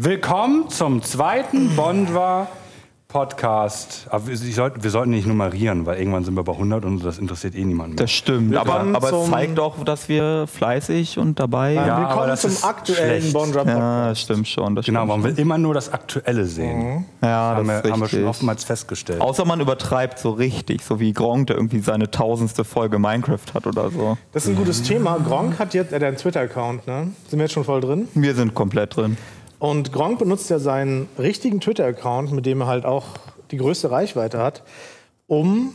Willkommen zum zweiten Bondwa Podcast. Aber wir, ich sollt, wir sollten nicht nummerieren, weil irgendwann sind wir bei 100 und das interessiert eh niemanden mehr. Das stimmt, aber, Willkommen aber es zum- zeigt auch, dass wir fleißig und dabei. Ja, aber Willkommen das zum ist aktuellen schlecht. Bondra Podcast. Ja, das stimmt schon. Das Genau, stimmt man schon. will immer nur das Aktuelle sehen. Ja, haben, das wir, ist haben wir schon richtig. oftmals festgestellt. Außer man übertreibt so richtig, so wie Gronk, der irgendwie seine tausendste Folge Minecraft hat oder so. Das ist ein gutes Thema. Gronk hat jetzt, er hat einen Twitter-Account, ne? Sind wir jetzt schon voll drin? Wir sind komplett drin. Und Gronk benutzt ja seinen richtigen Twitter-Account, mit dem er halt auch die größte Reichweite hat, um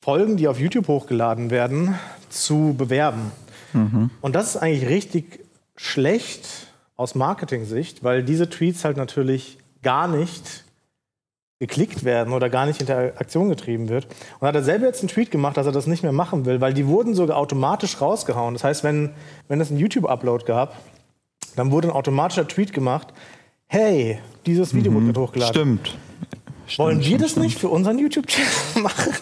Folgen, die auf YouTube hochgeladen werden, zu bewerben. Und das ist eigentlich richtig schlecht aus Marketing-Sicht, weil diese Tweets halt natürlich gar nicht geklickt werden oder gar nicht in Interaktion getrieben wird. Und hat er selber jetzt einen Tweet gemacht, dass er das nicht mehr machen will, weil die wurden sogar automatisch rausgehauen. Das heißt, wenn, wenn es einen YouTube-Upload gab, dann wurde ein automatischer Tweet gemacht, hey, dieses Video wurde hochgeladen. Stimmt. Wollen Stimmt, wir das stimmt, nicht für unseren YouTube-Channel machen?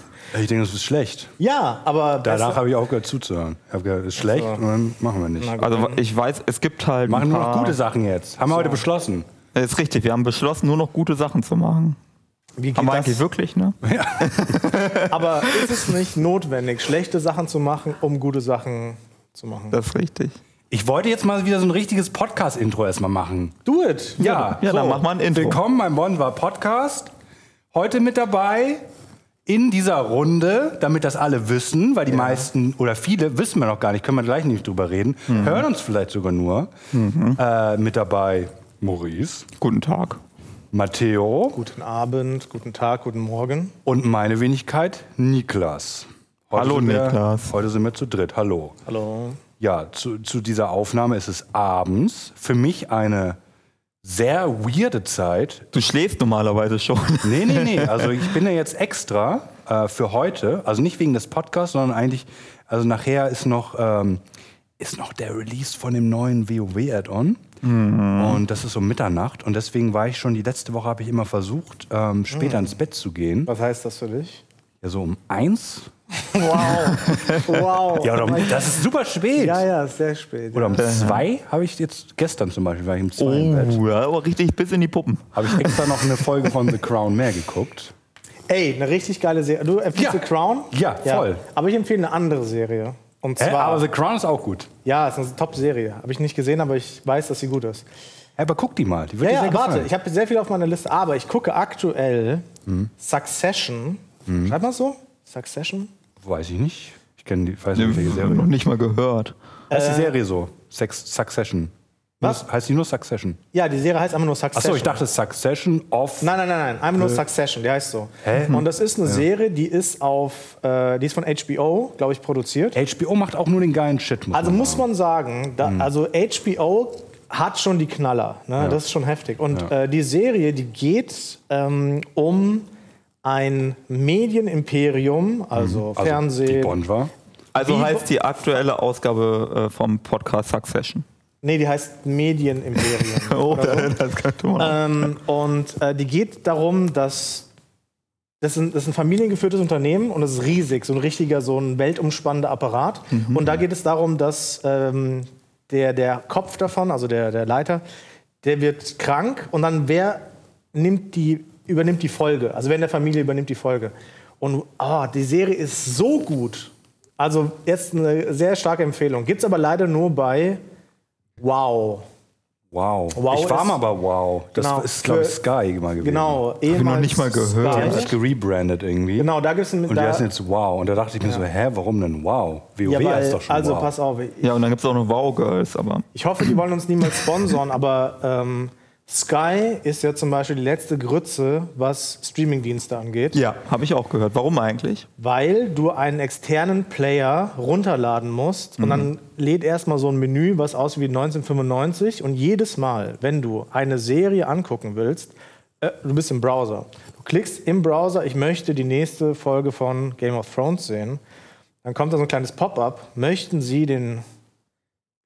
Ich denke, das ist schlecht. Ja, aber Danach habe ich auch gehört zuzuhören. Ich habe gehört, das ist schlecht und dann machen wir nicht. Gut. Also ich weiß, es gibt halt. Machen ein nur noch gute Sachen jetzt. Haben wir heute beschlossen. Ist richtig, wir haben beschlossen, nur noch gute Sachen zu machen. Wie geht Haben wir das? eigentlich wirklich, ne? Aber ist es nicht notwendig, schlechte Sachen zu machen, um gute Sachen zu machen? Das ist richtig. Ich wollte jetzt mal wieder so ein richtiges Podcast-Intro erstmal machen. Do it! Ja, Ja, dann mach mal ein Intro. Willkommen beim Bonn Podcast. Heute mit dabei in dieser Runde, damit das alle wissen, weil die meisten oder viele wissen wir noch gar nicht, können wir gleich nicht drüber reden, Mhm. hören uns vielleicht sogar nur. Äh, mit dabei Maurice, Guten Tag. Matteo Guten Abend, guten Tag, guten Morgen. und meine Wenigkeit Niklas. Heute Hallo, sind wir, Niklas. Heute sind wir zu dritt. Hallo. Hallo. Ja, zu, zu dieser Aufnahme ist es abends. Für mich eine sehr weirde Zeit. Du schläfst normalerweise schon. Nee, nee, nee. Also ich bin ja jetzt extra äh, für heute, also nicht wegen des Podcasts, sondern eigentlich, also nachher ist noch, ähm, ist noch der Release von dem neuen WoW-Add-on. Und das ist um Mitternacht. Und deswegen war ich schon, die letzte Woche habe ich immer versucht, ähm, später ins Bett zu gehen. Was heißt das für dich? Ja, so um eins. Wow. wow. Ja, oder um, das ist super spät. ja, ja, sehr spät. Oder um zwei habe ich jetzt, gestern zum Beispiel, war ich um zwei im Bett. Oh, ja, aber richtig bis in die Puppen. Habe ich extra noch eine Folge von The Crown mehr geguckt. Ey, eine richtig geile Serie. Du empfiehlst Ja. The Crown? Ja, voll. Aber ich empfehle eine andere Serie. Und Hä? zwar. Aber The Crown ist auch gut. ja, es ist eine Top-Serie. Habe ich nicht gesehen, aber ich weiß, dass sie gut ist. Hä, Aber guck die mal, die wird Ja, dir ja, sehr warte, gefallen. ich habe sehr viel auf meiner Liste, aber ich gucke aktuell Mhm. Succession. Schreibt man so? Succession? Weiß ich nicht. Ich kenne die, weiß nicht, welche Noch Serie. nicht mal gehört. Heißt die Serie so? Sex, Succession. Was? Heißt die nur Succession? Ja, die Serie heißt einfach nur Succession. Achso, ich dachte Succession of. Nein, nein, nein, nein, einfach nur Succession, die heißt so. Hä? Und das ist eine Serie, die ist auf, äh, die ist von HBO, glaube ich, produziert. HBO macht auch nur den geilen Shit. Muss Also man muss man sagen, da, Mhm. also HBO hat schon die Knaller. Ne? Das ist schon heftig. Und äh, die Serie, die geht ähm, um ein Medienimperium, also, Also, Fernsehen. Die Bond war. Also Wie- heißt die aktuelle Ausgabe äh, vom Podcast Succession. Nee, die heißt Medienimperium. Oh, so. das könnte man. Ähm, und äh, die geht darum, dass das ist, ein, das ist ein familiengeführtes Unternehmen und es ist riesig, so ein richtiger, so ein weltumspannender Apparat. Und da geht es darum, dass ähm, der, der Kopf davon, also der, der Leiter, der wird krank und dann wer nimmt die, übernimmt die Folge? Also wer in der Familie übernimmt die Folge? Und oh, die Serie ist so gut. Also jetzt eine sehr starke Empfehlung. Gibt es aber leider nur bei Wow. Wow. Wow ich war ist- mal bei Wow. Das Genau, ist, glaube ich, Sky mal gewesen. Genau, ich noch nicht mal gehört. Die haben sich gerebrandet irgendwie. Genau, da gibt es Und die da, heißen jetzt Wow. Und da dachte ich mir so, hä, warum denn Wow? WoW ja, weil, heißt doch schon Also Wow. pass auf, ja, und dann gibt es auch noch Wow Girls, aber. ich hoffe, die wollen uns niemals sponsoren, aber ähm, Sky ist ja zum Beispiel die letzte Grütze, was Streamingdienste angeht, Ja, habe ich auch gehört. Warum eigentlich? weil du einen externen Player runterladen musst und dann lädt erstmal so ein Menü, was aussieht wie 1995 und jedes Mal, wenn du eine Serie angucken willst, äh, du bist im Browser. Du klickst im Browser, ich möchte die nächste Folge von Game of Thrones sehen. Dann kommt da so ein kleines Pop-up. Möchten Sie den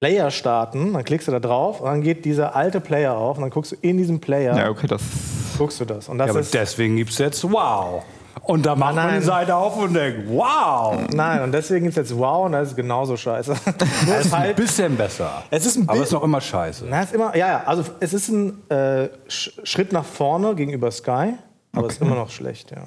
Player starten? Dann klickst du da drauf und dann geht dieser alte Player auf und dann guckst du in diesem Player, Ja, okay, das. guckst du das. Und das Ja, aber ist deswegen gibt es jetzt Wow. Und da macht man Nein. die Seite auf und denkt, wow, Nein, und deswegen gibt es jetzt Wow und das ist genauso scheiße. Das ist ist ein halt, bisschen besser. es ist ein Aber es ist noch immer scheiße. na, ist immer, ja, ja, also es ist ein äh, Sch Schritt nach vorne gegenüber Sky, aber es ist immer noch schlecht, ja.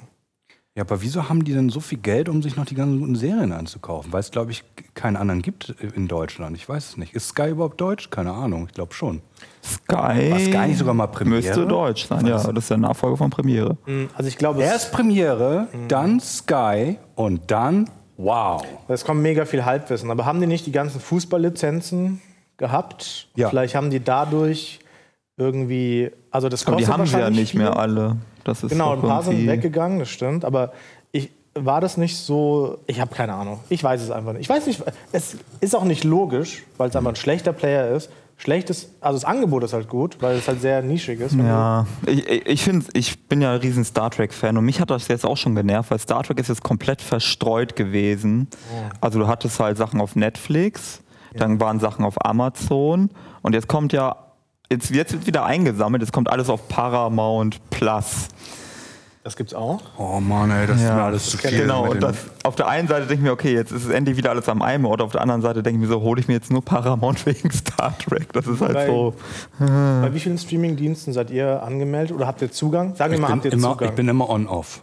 Ja, aber wieso haben die denn so viel Geld, um sich noch die ganzen guten Serien anzukaufen? Weil es, glaube ich, keinen anderen gibt in Deutschland. Ich weiß es nicht. Ist Sky überhaupt deutsch? Keine Ahnung. Ich glaube schon. Sky. War Sky nicht sogar mal Premiere? Müsste deutsch sein, ja. Das ist der Nachfolger von Premiere. Also ich glaube, Erst Premiere, dann Sky und dann Wow. es kommt mega viel Halbwissen. Aber haben die nicht die ganzen Fußballlizenzen gehabt? Ja. Vielleicht haben die dadurch irgendwie, also das Aber die kostet haben sie ja nicht mehr alle. Das ist Genau, ein paar sind weggegangen, das stimmt. Aber ich, war das nicht so. Ich habe keine Ahnung. Ich weiß es einfach nicht. Ich weiß nicht, es ist auch nicht logisch, weil es einfach ein schlechter Player ist. Schlechtes, also das Angebot ist halt gut, weil es halt sehr nischig ist. Ja, ich, ich, ich, find, ich bin ja ein riesen Star Trek-Fan und mich hat das jetzt auch schon genervt, weil Star Trek ist jetzt komplett verstreut gewesen. Also du hattest halt Sachen auf Netflix, dann waren Sachen auf Amazon und jetzt kommt ja, jetzt, jetzt wird wieder eingesammelt, jetzt kommt alles auf Paramount Plus. Das gibt's auch. Oh Mann, ey, das ist Ja, mir alles zu viel. Genau, und das, auf der einen Seite denke ich mir, okay, jetzt ist es endlich wieder alles am einen Ort, auf der anderen Seite denke ich mir so, hole ich mir jetzt nur Paramount wegen Star Trek. Das ist halt Bei- so. Bei wie vielen Streaming-Diensten seid ihr angemeldet oder habt ihr Zugang? Sagen wir ich, mal, habt ihr immer, Zugang? ich bin immer on-off.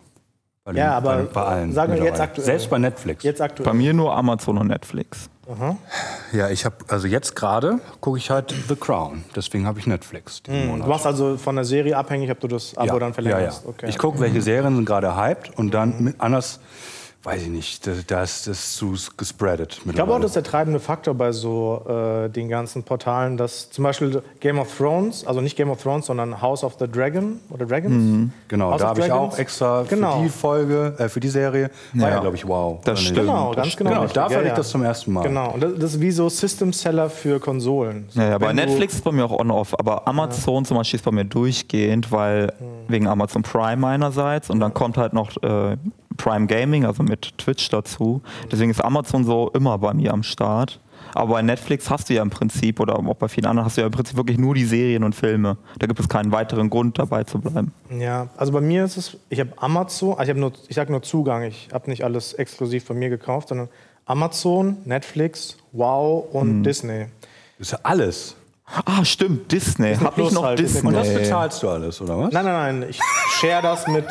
Bei den- Ja, aber bei, bei allen. sagen wir jetzt aktuell. Selbst bei Netflix. Jetzt aktuell. Bei mir nur Amazon und Netflix. Ja, ich habe, also jetzt gerade gucke ich halt The Crown. Deswegen habe ich Netflix Monat. Du machst also von der Serie abhängig, ob du das Abo dann verlängerst. Ja, ja. Okay. Ich gucke, welche Serien sind gerade hyped und dann mit, anders, weiß ich nicht, das, das ist zu gespreadet. Ich glaube auch, das ist der treibende Faktor bei so äh, den ganzen Portalen, dass zum Beispiel Game of Thrones, also nicht Game of Thrones, sondern House of the Dragon oder Dragons. Genau, House da habe ich auch extra Genau. für die Folge, äh, für die Serie, war ja, Ja. glaube ich, wow. Das stimmt. Genau, Das ganz stimmt. genau. Genau, dafür ja, hatte ich ja. das zum ersten Mal. Genau, und das, das ist wie so System-Seller für Konsolen. So, Ja, ja, bei Netflix ist bei mir auch on-off, aber Amazon zum Beispiel ist bei mir durchgehend, weil wegen Amazon Prime einerseits und dann kommt halt noch äh, Prime Gaming, also mit Twitch dazu. Deswegen ist Amazon so immer bei mir am Start. Aber bei Netflix hast du ja im Prinzip, oder auch bei vielen anderen, hast du ja im Prinzip wirklich nur die Serien und Filme. Da gibt es keinen weiteren Grund dabei zu bleiben. Ja, also bei mir ist es, ich habe Amazon, also ich habe nur, ich sage nur Zugang, ich habe nicht alles exklusiv von mir gekauft, sondern Amazon, Netflix, Wow und Disney. Das ist ja alles. Ah, stimmt, Disney. Hab ich noch halt, Disney Disney? Und das bezahlst du alles, oder was? Nein, nein, nein, ich share das mit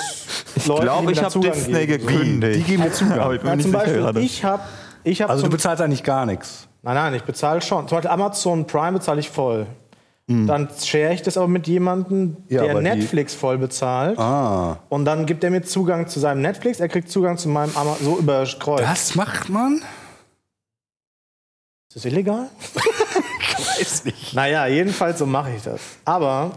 ich Leuten, glaube, die ich dann habe Zugang Disney geben. gekündigt. Die geben mir Zugang. Aber ich bin Ja, mir zum Beispiel, gerade. ich habe ich hab Also du bezahlst eigentlich gar nichts. Nein, nein, ich bezahle schon. Zum Beispiel Amazon Prime bezahle ich voll. Dann share ich das aber mit jemandem, Ja, der Netflix voll bezahlt. Ah. Und dann gibt er mir Zugang zu seinem Netflix, er kriegt Zugang zu meinem Amazon, so über Kreuz. Das macht man? Ist das illegal? Weiß nicht. Naja, jedenfalls so mache ich das. Aber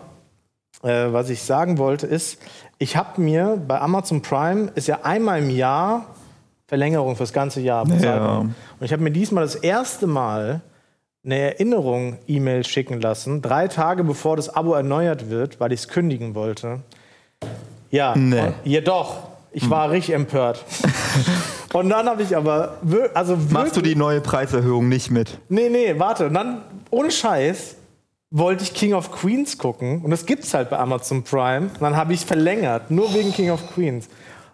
äh, was ich sagen wollte ist, ich habe mir bei Amazon Prime ist ja einmal im Jahr Verlängerung fürs ganze Jahr bezahlt. Ja. Und ich habe mir diesmal das erste Mal eine Erinnerung E-Mail schicken lassen, drei Tage bevor das Abo erneuert wird, weil ich es kündigen wollte. Ja, Nee. jedoch. Ich war richtig empört. und dann habe ich aber, also Machst du die neue Preiserhöhung nicht mit? Nee, nee, warte. Und dann, ohne Scheiß, wollte ich King of Queens gucken. Und das gibt's halt bei Amazon Prime. Und dann habe ich verlängert, nur wegen King of Queens.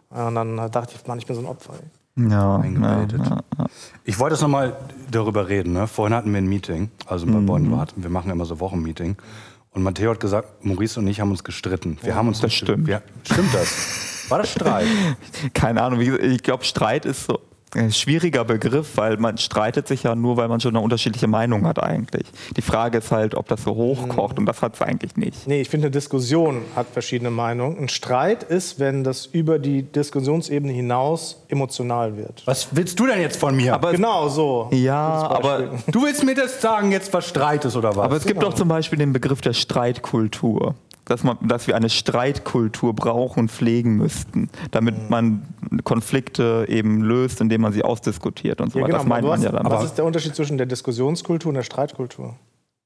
Und dann dachte ich, Mann, ich bin so ein Opfer. ey. Ja, Eingemeldet. ja, ja. Ich wollte jetzt nochmal darüber reden. Ne? Vorhin hatten wir ein Meeting, also bei Mhm. Bonn, wir machen immer so Wochenmeeting. Und Matteo hat gesagt, Maurice und ich haben uns gestritten. Wir haben uns das stimmt. Wir, stimmt das? War das Streit? Keine Ahnung, ich glaube, Streit ist so schwieriger Begriff, weil man streitet sich ja nur, weil man schon eine unterschiedliche Meinung hat eigentlich. Die Frage ist halt, ob das so hochkocht und das hat es eigentlich nicht. Nee, ich finde, eine Diskussion hat verschiedene Meinungen. Ein Streit ist, wenn das über die Diskussionsebene hinaus emotional wird. Was willst du denn jetzt von mir? Aber- Genau so. Ja, aber, du willst mir das sagen, jetzt was Streit ist oder was? aber es gibt doch zum Beispiel den Begriff der Streitkultur. Dass, man, dass wir eine Streitkultur brauchen und pflegen müssten, damit man Konflikte eben löst, indem man sie ausdiskutiert und so Ja, weiter. genau, das meint aber man ja dann. was ist der Unterschied zwischen der Diskussionskultur und der Streitkultur?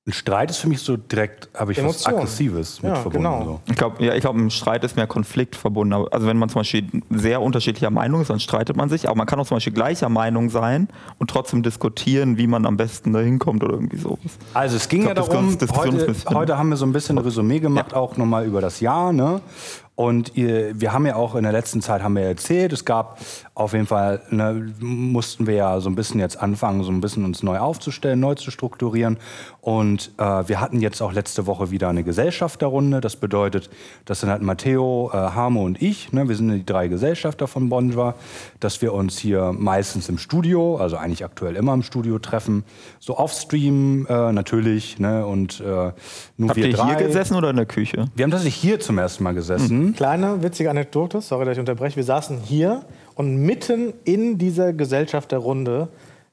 Ein Streit ist für mich so direkt, habe ich was Emotion. Aggressives mit Ja, verbunden. genau. So. Ich glaube, ja, ich glaub, ein Streit ist mehr Konflikt verbunden. Also wenn man zum Beispiel sehr unterschiedlicher Meinung ist, dann streitet man sich. Aber man kann auch zum Beispiel gleicher Meinung sein und trotzdem diskutieren, wie man am besten da hinkommt oder irgendwie sowas. Also es ging ja glaub, das darum, heute, heute haben wir so ein bisschen Resümee gemacht, auch nochmal über das Jahr. Ne? Und ihr, wir haben ja auch in der letzten Zeit haben wir erzählt, es gab auf jeden Fall, ne, mussten wir ja so ein bisschen jetzt anfangen, so ein bisschen uns neu aufzustellen, neu zu strukturieren. Und äh, wir hatten jetzt auch letzte Woche wieder eine Gesellschafterrunde. Das bedeutet, das sind halt Matteo, äh, Hamo und ich. Ne, wir sind die drei Gesellschafter von Bonjour, dass wir uns hier meistens im Studio, also eigentlich aktuell immer im Studio treffen, so auf Stream äh, natürlich. Ne, und äh, nur Habt wir ihr drei. hier gesessen oder in der Küche? Wir haben tatsächlich hier zum ersten Mal gesessen. Kleine witzige Anekdote, sorry, dass ich unterbreche. Wir saßen hier und mitten in dieser Gesellschaft der Runde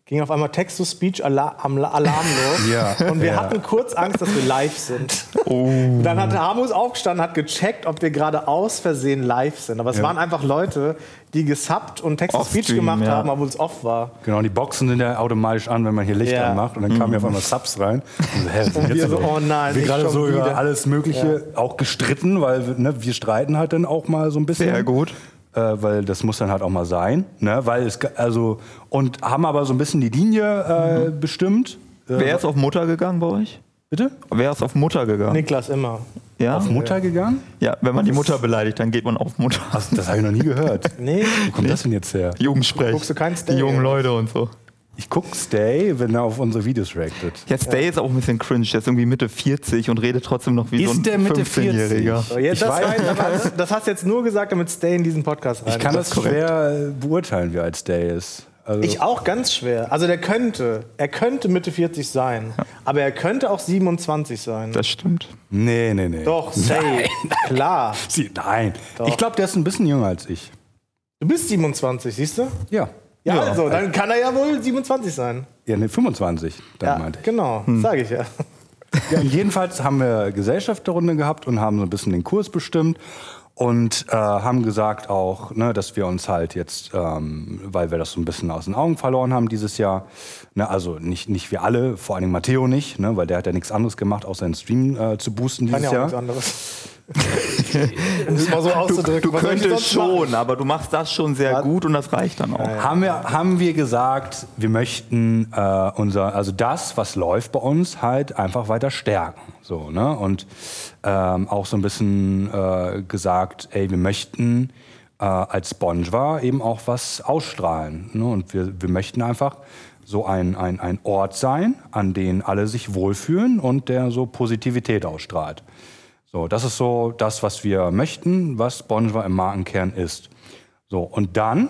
ging auf einmal Text-to-Speech-Alarm los. Ja, und wir ja. hatten kurz Angst, dass wir live sind. Oh. Dann hat Hamus aufgestanden, hat gecheckt, ob wir gerade aus Versehen live sind. Aber es Ja. waren einfach Leute, die gesubbt und Text-to-Speech gemacht ja. haben, obwohl es off war. Genau, die Boxen sind ja automatisch an, wenn man hier Licht Ja. anmacht. Und dann kamen ja auf einmal Subs rein. Und, so, denn wir so, oh nein, Wir gerade so über wieder. alles Mögliche auch gestritten, weil wir- ne, wir streiten halt dann auch mal so ein bisschen. Sehr gut. Äh, weil das muss dann halt auch mal sein. Ne? Weil es, also, und haben aber so ein bisschen die Linie äh, bestimmt. Äh, Wer ist auf Mutter gegangen bei euch? bitte? Wer ist auf Mutter gegangen? Niklas immer. Ja? Auf Mutter gegangen? ja, wenn man die Mutter beleidigt, dann geht man auf Mutter. Ach, das habe ich noch nie gehört. Nee, Wo kommt das denn jetzt her? Jugendsprech. Guckst du kein Die jungen? Leute und so. Ich guck Stay, wenn er auf unsere Videos reactet. Jetzt Day ist auch ein bisschen cringe. Der ist irgendwie Mitte 40 und redet trotzdem noch wie Ist so ein der Mitte 15-Jähriger. So, jetzt, Ich das, das, das hast du jetzt nur gesagt, damit Stay in diesen Podcast rein. Ich kann das, schwer äh, beurteilen, wie alt Stay ist. Also, Ich auch ganz schwer. Also der könnte, er könnte Mitte 40 sein, aber er könnte auch 27 sein. Das stimmt. nee, nee, nee. Doch, safe. Klar. Sie, nein. Doch. Ich glaube, der ist ein bisschen jünger als ich. Du bist 27, siehst du? Ja. Ja, also, dann kann er ja wohl 27 sein. Ja, nee, 25, dann Ja, meinte ich. genau, Hm. sage ich ja. Ja, jedenfalls haben wir Gesellschafterrunde gehabt und haben so ein bisschen den Kurs bestimmt und äh, haben gesagt auch, ne, dass wir uns halt jetzt, ähm, weil wir das so ein bisschen aus den Augen verloren haben dieses Jahr, ne, also nicht, nicht wir alle, vor allem Matteo nicht, ne, weil der hat ja nichts anderes gemacht, außer den Stream äh, zu boosten Kann dieses ja auch Jahr. nichts anderes. um es mal so Du, auszudrücken. du ich könntest sonst machen? schon, aber du machst das schon sehr Was? gut und das reicht dann auch. haben wir, haben wir gesagt, wir möchten äh, unser, also das, was läuft bei uns, halt einfach weiter stärken. So, ne? Und ähm, auch so ein bisschen äh, gesagt, ey, wir möchten äh, als Bonjour eben auch was ausstrahlen. Ne? Und wir, wir möchten einfach so ein, ein, ein Ort sein, an dem alle sich wohlfühlen und der so Positivität ausstrahlt. So, das ist so das, was wir möchten, was Bonjour im Markenkern ist. So, und dann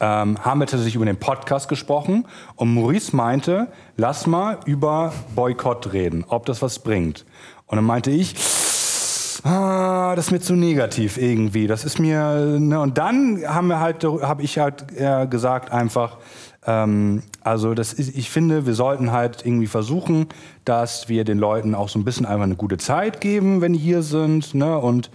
ähm, haben wir tatsächlich über den Podcast gesprochen und Maurice meinte, lass mal über Boykott reden, ob das was bringt. Und dann meinte ich, ah, das ist mir zu negativ irgendwie. Das ist mir, ne? und dann haben wir halt, habe ich halt äh, gesagt einfach, ähm, also das ist, ich finde, wir sollten halt irgendwie versuchen, dass wir den Leuten auch so ein bisschen einfach eine gute Zeit geben, wenn die hier sind, ne? Und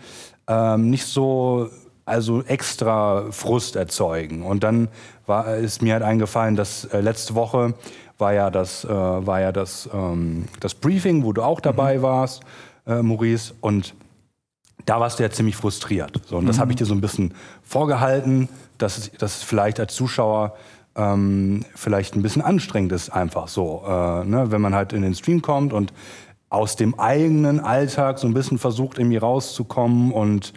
ähm, nicht so also extra Frust erzeugen. Und dann war, ist mir halt eingefallen, dass äh, letzte Woche war ja das, äh, war ja das, ähm, das Briefing, wo du auch dabei warst, äh, Maurice. Und da warst du ja ziemlich frustriert. So, und das habe ich dir so ein bisschen vorgehalten, dass dass vielleicht als Zuschauer ähm, vielleicht ein bisschen anstrengend ist, einfach so. Äh, ne? Wenn man halt in den Stream kommt und aus dem eigenen Alltag so ein bisschen versucht, irgendwie rauszukommen und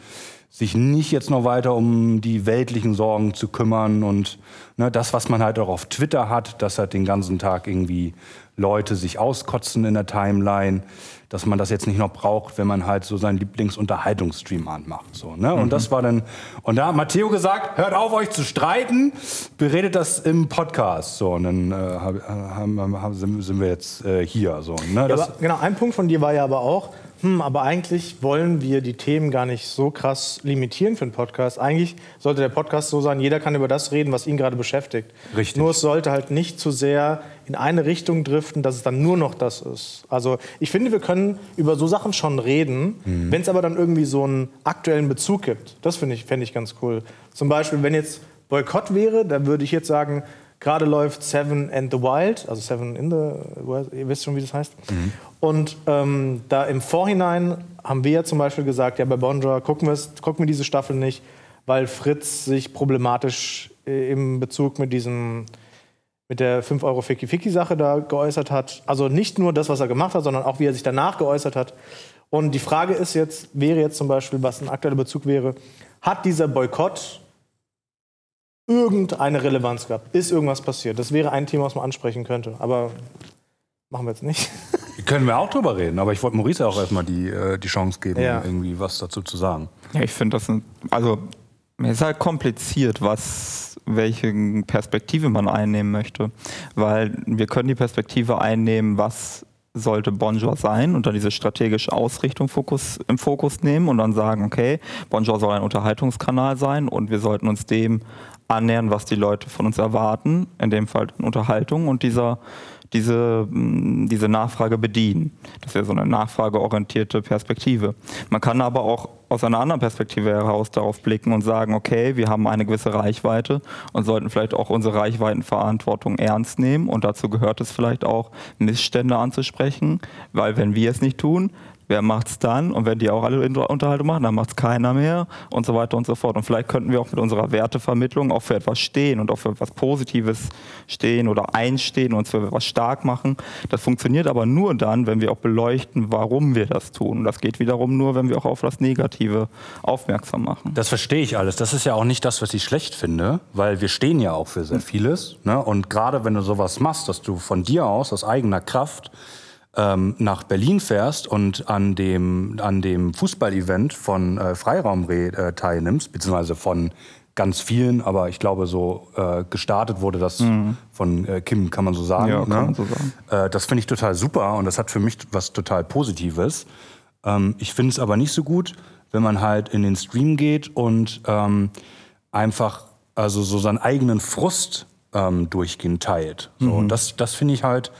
sich nicht jetzt noch weiter um die weltlichen Sorgen zu kümmern und ne, das, was man halt auch auf Twitter hat, dass halt den ganzen Tag irgendwie Leute sich auskotzen in der Timeline, dass man das jetzt nicht noch braucht, wenn man halt so seinen Lieblingsunterhaltungsstream anmacht. So, ne? Und das war dann, und da hat Matteo gesagt, hört auf euch zu streiten, beredet das im Podcast. So, und dann äh, hab, haben, haben, sind wir jetzt äh, hier. So, ne? Ja, aber, genau, ein Punkt von dir war ja aber auch, hm, aber eigentlich wollen wir die Themen gar nicht so krass limitieren für einen Podcast. Eigentlich sollte der Podcast so sein, jeder kann über das reden, was ihn gerade beschäftigt. Richtig. Nur es sollte halt nicht zu sehr in eine Richtung driften, dass es dann nur noch das ist. Also ich finde, wir können über so Sachen schon reden, Mhm. wenn es aber dann irgendwie so einen aktuellen Bezug gibt. Das finde ich, fände ich ganz cool. Zum Beispiel, wenn jetzt Boykott wäre, dann würde ich jetzt sagen, gerade läuft Seven and the Wild, also Seven in the Wild, ihr wisst schon, wie das heißt. Und ähm, da im Vorhinein haben wir ja zum Beispiel gesagt, ja bei Bonjour gucken, gucken wir diese Staffel nicht, weil Fritz sich problematisch äh, im Bezug mit diesem mit der 5 Euro Ficky Ficky Sache da geäußert hat. Also nicht nur das, was er gemacht hat, sondern auch wie er sich danach geäußert hat. Und die Frage ist jetzt, wäre jetzt zum Beispiel, was ein aktueller Bezug wäre, hat dieser Boykott irgendeine Relevanz gehabt? Ist irgendwas passiert? Das wäre ein Thema, was man ansprechen könnte. Aber machen wir jetzt nicht. Können wir auch drüber reden, aber ich wollte Maurice auch erstmal die, äh, die Chance geben, Ja. irgendwie was dazu zu sagen. Ja, ich finde das, ein, also mir ist halt kompliziert, was, welche Perspektive man einnehmen möchte, weil wir können die Perspektive einnehmen, was sollte Bonjour sein und dann diese strategische Ausrichtung Fokus, im Fokus nehmen und dann sagen, okay, Bonjour soll ein Unterhaltungskanal sein und wir sollten uns dem annähern, was die Leute von uns erwarten, in dem Fall Unterhaltung und dieser diese, mh, diese Nachfrage bedienen. Das wäre so eine nachfrageorientierte Perspektive. Man kann aber auch aus einer anderen Perspektive heraus darauf blicken und sagen, okay, wir haben eine gewisse Reichweite und sollten vielleicht auch unsere Reichweitenverantwortung ernst nehmen. Und dazu gehört es vielleicht auch, Missstände anzusprechen, weil wenn wir es nicht tun, wer macht's dann? Und wenn die auch alle Unterhaltung machen, dann macht's keiner mehr und so weiter und so fort. Und vielleicht könnten wir auch mit unserer Wertevermittlung auch für etwas stehen und auch für etwas Positives stehen oder einstehen und uns für etwas stark machen. Das funktioniert aber nur dann, wenn wir auch beleuchten, warum wir das tun. Und das geht wiederum nur, wenn wir auch auf das Negative aufmerksam machen. Das verstehe ich alles. Das ist ja auch nicht das, was ich schlecht finde, weil wir stehen ja auch für sehr vieles. Ne? Und gerade wenn du sowas machst, dass du von dir aus, aus eigener Kraft, ähm, nach Berlin fährst und an dem, an dem Fußballevent von äh, Freiraumreh äh, teilnimmst, beziehungsweise von ganz vielen, aber ich glaube, so äh, gestartet wurde das von äh, Kim, kann man so sagen. Ja, ne? kann man so sagen. Äh, das finde ich total super und das hat für mich was total Positives. Ähm, ich finde es aber nicht so gut, wenn man halt in den Stream geht und ähm, einfach also so seinen eigenen Frust ähm, durchgehend teilt. So, Und das, das finde ich halt,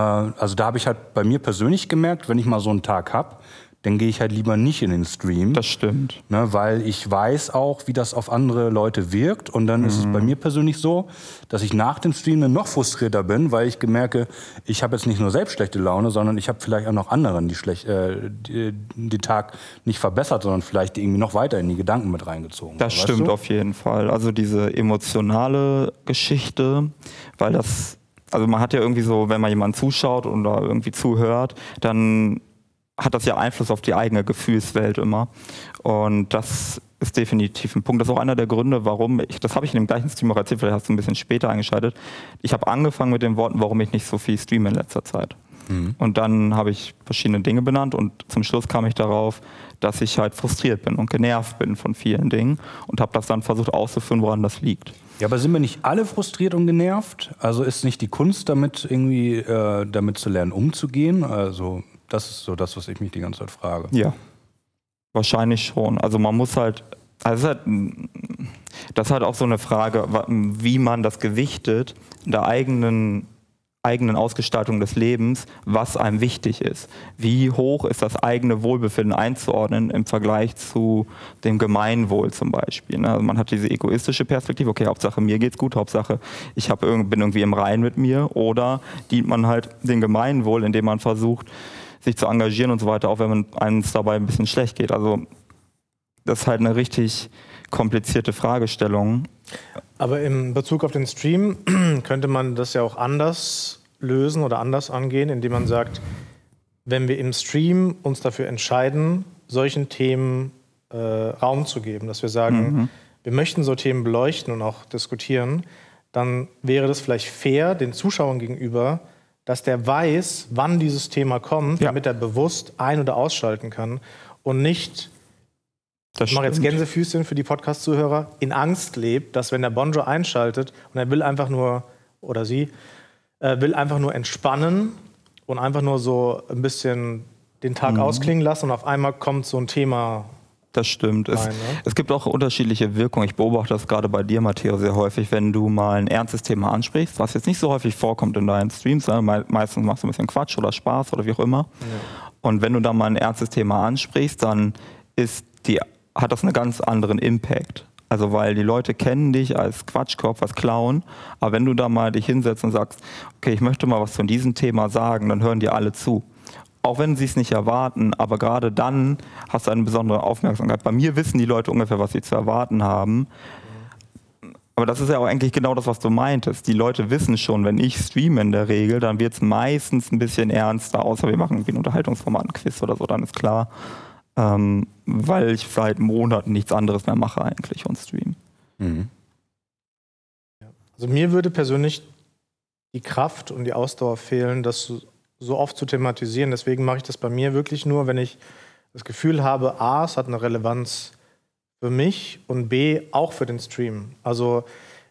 also da habe ich halt bei mir persönlich gemerkt, wenn ich mal so einen Tag habe, dann gehe ich halt lieber nicht in den Stream. Das stimmt. Ne, weil ich weiß auch, wie das auf andere Leute wirkt. Und dann ist es bei mir persönlich so, dass ich nach dem Stream dann noch frustrierter bin, weil ich gemerke, ich habe jetzt nicht nur selbst schlechte Laune, sondern ich habe vielleicht auch noch anderen, die schlecht, äh, die, den Tag nicht verbessert, sondern vielleicht irgendwie noch weiter in die Gedanken mit reingezogen. Das stimmt du? auf jeden Fall. Also diese emotionale Geschichte, weil das, also man hat ja irgendwie so, wenn man jemanden zuschaut oder irgendwie zuhört, dann hat das ja Einfluss auf die eigene Gefühlswelt immer. Und das ist definitiv ein Punkt. Das ist auch einer der Gründe, warum ich, das habe ich in dem gleichen Stream auch erzählt, vielleicht hast du ein bisschen später eingeschaltet. Ich habe angefangen mit den Worten, warum ich nicht so viel streame in letzter Zeit. Und dann habe ich verschiedene Dinge benannt und zum Schluss kam ich darauf, dass ich halt frustriert bin und genervt bin von vielen Dingen und habe das dann versucht auszuführen, woran das liegt. Ja, aber sind wir nicht alle frustriert und genervt? Also ist nicht die Kunst damit irgendwie äh, damit zu lernen, umzugehen? Also das ist so das, was ich mich die ganze Zeit frage. Ja, wahrscheinlich schon. Also man muss halt, also es ist halt, das ist halt auch so eine Frage, wie man das gewichtet in der eigenen eigenen Ausgestaltung des Lebens, was einem wichtig ist. Wie hoch ist das eigene Wohlbefinden einzuordnen im Vergleich zu dem Gemeinwohl zum Beispiel. ne? Also man hat diese egoistische Perspektive, okay, Hauptsache mir geht's gut, Hauptsache ich hab, bin irgendwie im Rein mit mir. Oder dient man halt dem Gemeinwohl, indem man versucht, sich zu engagieren und so weiter, auch wenn man einem es dabei ein bisschen schlecht geht. Also das ist halt eine richtig komplizierte Fragestellung. Aber in Bezug auf den Stream könnte man das ja auch anders lösen oder anders angehen, indem man sagt, wenn wir im Stream uns dafür entscheiden, solchen Themen äh, Raum zu geben, dass wir sagen, wir möchten so Themen beleuchten und auch diskutieren, dann wäre das vielleicht fair den Zuschauern gegenüber, dass der weiß, wann dieses Thema kommt, Ja. damit er bewusst ein- oder ausschalten kann und nicht Das ich mache jetzt. Gänsefüßchen für die Podcast-Zuhörer, in Angst lebt, dass wenn der Bonjo einschaltet und er will einfach nur, oder sie, äh, will einfach nur entspannen und einfach nur so ein bisschen den Tag ausklingen lassen und auf einmal kommt so ein Thema. Das stimmt. Es, Nein, ne? es gibt auch unterschiedliche Wirkungen. Ich beobachte das gerade bei dir, Matteo, sehr häufig, wenn du mal ein ernstes Thema ansprichst, was jetzt nicht so häufig vorkommt in deinen Streams. Ne? Me- Meistens machst du ein bisschen Quatsch oder Spaß oder wie auch immer. Und wenn du dann mal ein ernstes Thema ansprichst, dann ist die, hat das einen ganz anderen Impact. Also weil die Leute kennen dich als Quatschkopf, als Clown, aber wenn du da mal dich hinsetzt und sagst, okay, ich möchte mal was von diesem Thema sagen, dann hören dir alle zu. Auch wenn sie es nicht erwarten, aber gerade dann hast du eine besondere Aufmerksamkeit. Bei mir wissen die Leute ungefähr, was sie zu erwarten haben. Aber das ist ja auch eigentlich genau das, was du meintest. Die Leute wissen schon, wenn ich streame in der Regel, dann wird es meistens ein bisschen ernster, außer wir machen irgendwie ein Unterhaltungsformat, ein Quiz oder so, dann ist klar. Ähm, weil ich seit Monaten nichts anderes mehr mache eigentlich und stream. Mhm. Also mir würde persönlich die Kraft und die Ausdauer fehlen, das so oft zu thematisieren. Deswegen mache ich das bei mir wirklich nur, wenn ich das Gefühl habe, A, es hat eine Relevanz für mich und B, auch für den Stream. Also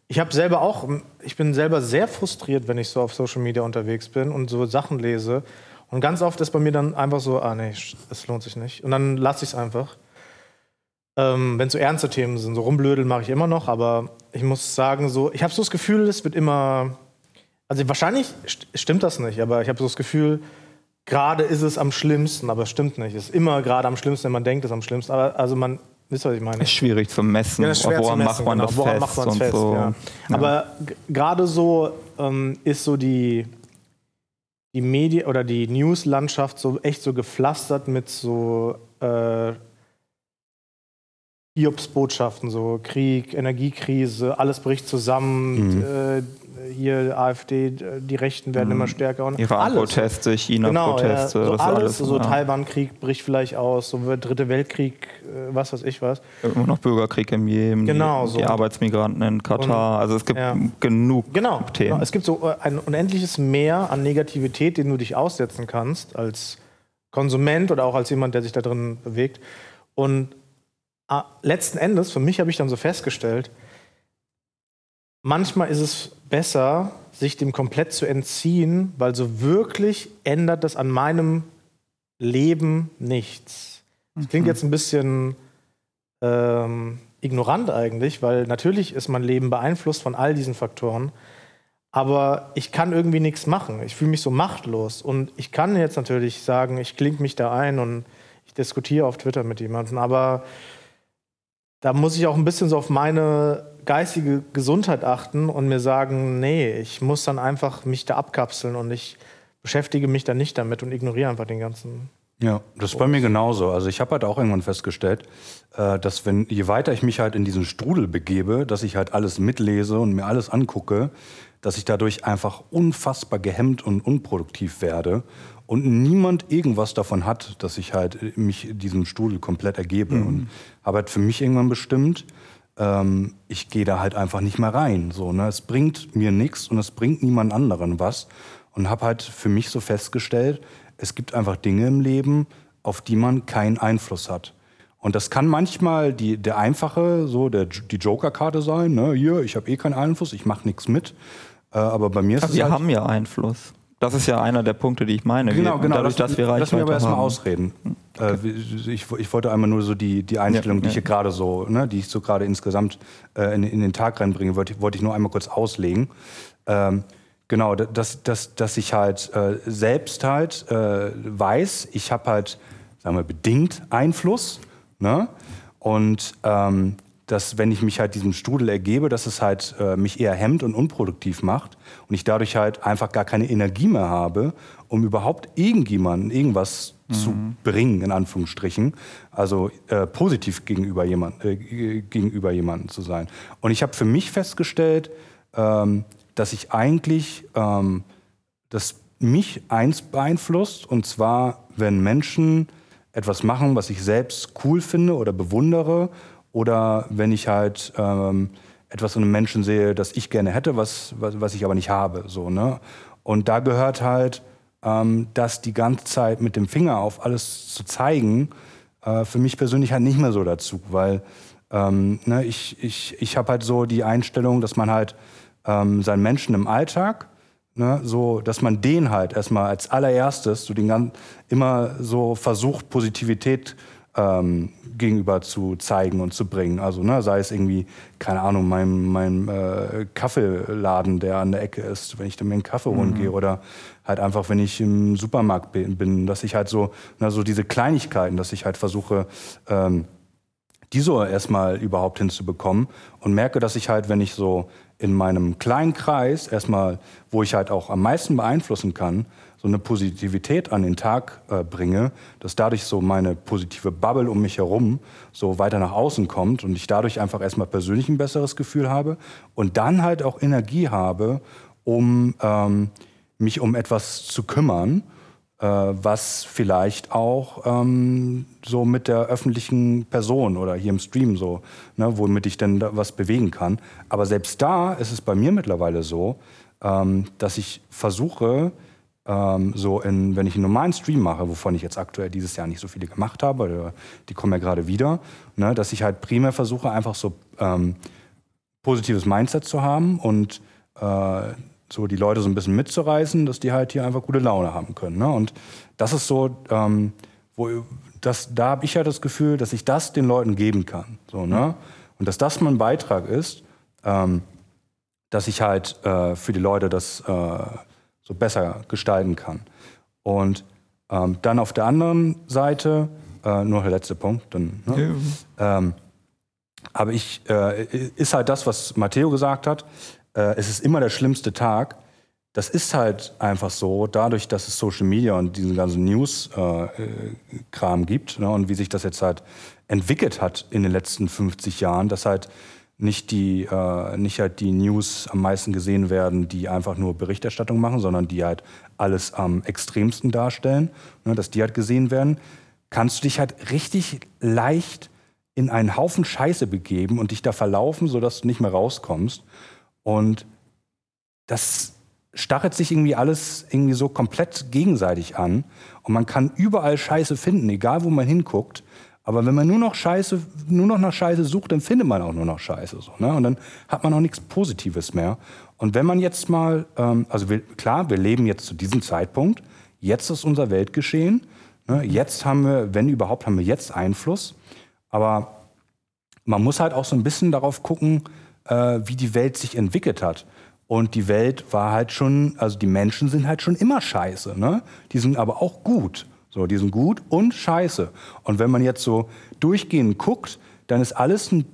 ich habe selber auch, ich bin selber sehr frustriert, wenn ich so auf Social Media unterwegs bin und so Sachen lese. Und ganz oft ist bei mir dann einfach so, ah nee, es lohnt sich nicht. Und dann lasse ich es einfach. Ähm, wenn es so ernste Themen sind, so rumblödeln mache ich immer noch, aber ich muss sagen, so, ich habe so das Gefühl, es wird immer, also wahrscheinlich st stimmt das nicht, aber ich habe so das Gefühl, gerade ist es am schlimmsten, aber es stimmt nicht. Es ist immer gerade am schlimmsten, wenn man denkt, es ist am schlimmsten. Aber also man, wisst ihr, was ich meine? Ist schwierig zu messen. Ja, woran zu messen, macht man genau. das woran fest? Macht fest so. ja. Ja. Aber gerade so ähm, ist so die, die Medien oder die News-Landschaft so echt so gepflastert mit so äh, Hiobs-Botschaften, so Krieg, Energiekrise, alles bricht zusammen, mhm. äh, hier AfD, die Rechten werden mhm. immer stärker. Und Iran-Proteste, China-Proteste, genau, ja, so alles, alles, so ja. Taiwan-Krieg bricht vielleicht aus, so wird Dritte Weltkrieg, äh, was weiß ich was. Immer noch Bürgerkrieg im Jemen, genau, die, so. die Arbeitsmigranten in Katar, und, also es gibt ja. genug genau, Themen. Genau, es gibt so äh, ein unendliches Meer an Negativität, den du dich aussetzen kannst als Konsument oder auch als jemand, der sich da drin bewegt. Und letzten Endes, für mich habe ich dann so festgestellt, manchmal ist es besser, sich dem komplett zu entziehen, weil so wirklich ändert das an meinem Leben nichts. Das klingt mhm. jetzt ein bisschen ähm, ignorant eigentlich, weil natürlich ist mein Leben beeinflusst von all diesen Faktoren. Aber ich kann irgendwie nichts machen. Ich fühle mich so machtlos. Und ich kann jetzt natürlich sagen, ich klinge mich da ein und ich diskutiere auf Twitter mit jemandem. Aber da muss ich auch ein bisschen so auf meine geistige Gesundheit achten und mir sagen, nee, ich muss dann einfach mich da abkapseln und ich beschäftige mich dann nicht damit und ignoriere einfach den ganzen. Ja, das ist bei mir genauso. Also ich habe halt auch irgendwann festgestellt, äh, dass wenn je weiter ich mich halt in diesen Strudel begebe, dass ich halt alles mitlese und mir alles angucke, dass ich dadurch einfach unfassbar gehemmt und unproduktiv werde und niemand irgendwas davon hat, dass ich halt mich diesem Stuhl komplett ergebe. Mhm. Und habe halt für mich irgendwann bestimmt, ähm, ich gehe da halt einfach nicht mehr rein. So, ne? Es bringt mir nichts und es bringt niemand anderen was. Und habe halt für mich so festgestellt, es gibt einfach Dinge im Leben, auf die man keinen Einfluss hat. Und das kann manchmal die, der einfache, so der, die Joker-Karte sein. Ne? Hier, ich habe eh keinen Einfluss, ich mache nichts mit. Äh, aber bei mir ist aber es. Wir halt haben ja Einfluss. Das ist ja einer der Punkte, die ich meine. Genau, genau. Dadurch, dass wir Lass mich aber erstmal ausreden. Okay. Äh, ich, ich, wollte einmal nur so die, die Einstellung, ja, die ich hier gerade so, ne, die ich so gerade insgesamt äh, in, in, den Tag reinbringe, wollte, wollte ich nur einmal kurz auslegen. Ähm, genau, dass, dass, dass ich halt äh, selbst halt äh, weiß, ich habe halt, sagen wir, bedingt Einfluss. Ne? Und ähm, dass wenn ich mich halt diesem Strudel ergebe, dass es halt äh, mich eher hemmt und unproduktiv macht und ich dadurch halt einfach gar keine Energie mehr habe, um überhaupt irgendjemanden irgendwas mhm. zu bringen, in Anführungsstrichen. Also äh, positiv gegenüber, jemand, äh, gegenüber jemandem zu sein. Und ich habe für mich festgestellt, ähm, dass ich eigentlich, ähm, dass mich eins beeinflusst, und zwar, wenn Menschen etwas machen, was ich selbst cool finde oder bewundere oder wenn ich halt ähm, etwas in einem Menschen sehe, das ich gerne hätte, was, was, was ich aber nicht habe. So, ne? Und da gehört halt, ähm, das die ganze Zeit mit dem Finger auf alles zu zeigen, äh, für mich persönlich halt nicht mehr so dazu, weil ähm, ne, ich, ich, ich habe halt so die Einstellung, dass man halt ähm, seinen Menschen im Alltag, ne, so, dass man den halt erstmal als allererstes so den ganzen, immer so versucht, Positivität ähm, gegenüber zu zeigen und zu bringen. Also ne, sei es irgendwie, keine Ahnung, mein, mein äh, Kaffeeladen, der an der Ecke ist, wenn ich dann mir einen Kaffee holen mhm. gehe oder halt einfach, wenn ich im Supermarkt bin, dass ich halt so, na, so diese Kleinigkeiten, dass ich halt versuche, ähm, die so erstmal überhaupt hinzubekommen und merke, dass ich halt, wenn ich so in meinem kleinen Kreis erstmal, wo ich halt auch am meisten beeinflussen kann, so eine Positivität an den Tag äh, bringe, dass dadurch so meine positive Bubble um mich herum so weiter nach außen kommt und ich dadurch einfach erstmal persönlich ein besseres Gefühl habe und dann halt auch Energie habe, um ähm, mich um etwas zu kümmern, was vielleicht auch ähm, so mit der öffentlichen Person oder hier im Stream so, ne, womit ich denn was bewegen kann. Aber selbst da ist es bei mir mittlerweile so, ähm, dass ich versuche, ähm, so in, wenn ich einen normalen Stream mache, wovon ich jetzt aktuell dieses Jahr nicht so viele gemacht habe, die kommen ja gerade wieder, ne, dass ich halt primär versuche, einfach so ähm, positives Mindset zu haben und äh, so die Leute so ein bisschen mitzureißen, dass die halt hier einfach gute Laune haben können. Ne? Und das ist so, ähm, wo das, da habe ich ja das Gefühl, dass ich das den Leuten geben kann. So, ne? Und dass das mein Beitrag ist, ähm, dass ich halt äh, für die Leute das äh, so besser gestalten kann. Und ähm, dann auf der anderen Seite, äh, nur der letzte Punkt, dann, ne? ja. ähm, aber ich, äh, ist halt das, was Matteo gesagt hat, äh, es ist immer der schlimmste Tag. Das ist halt einfach so, dadurch, dass es Social Media und diesen ganzen News-Kram äh, gibt ne, und wie sich das jetzt halt entwickelt hat in den letzten 50 Jahren, dass halt nicht die äh, nicht halt die News am meisten gesehen werden, die einfach nur Berichterstattung machen, sondern die halt alles am extremsten darstellen, ne, dass die halt gesehen werden, kannst du dich halt richtig leicht in einen Haufen Scheiße begeben und dich da verlaufen, sodass du nicht mehr rauskommst. Und das stachelt sich irgendwie alles irgendwie so komplett gegenseitig an. Und man kann überall Scheiße finden, egal wo man hinguckt. Aber wenn man nur noch Scheiße, nur noch nach Scheiße sucht, dann findet man auch nur noch Scheiße. So, ne? Und dann hat man auch nichts Positives mehr. Und wenn man jetzt mal, ähm, also wir, klar, wir leben jetzt zu diesem Zeitpunkt, jetzt ist unser Weltgeschehen. Ne? Jetzt haben wir, wenn überhaupt, haben wir jetzt Einfluss. Aber man muss halt auch so ein bisschen darauf gucken, äh, wie die Welt sich entwickelt hat. Und die Welt war halt schon, also die Menschen sind halt schon immer scheiße. Ne? Die sind aber auch gut. So, die sind gut und scheiße. Und wenn man jetzt so durchgehend guckt, dann ist alles ein,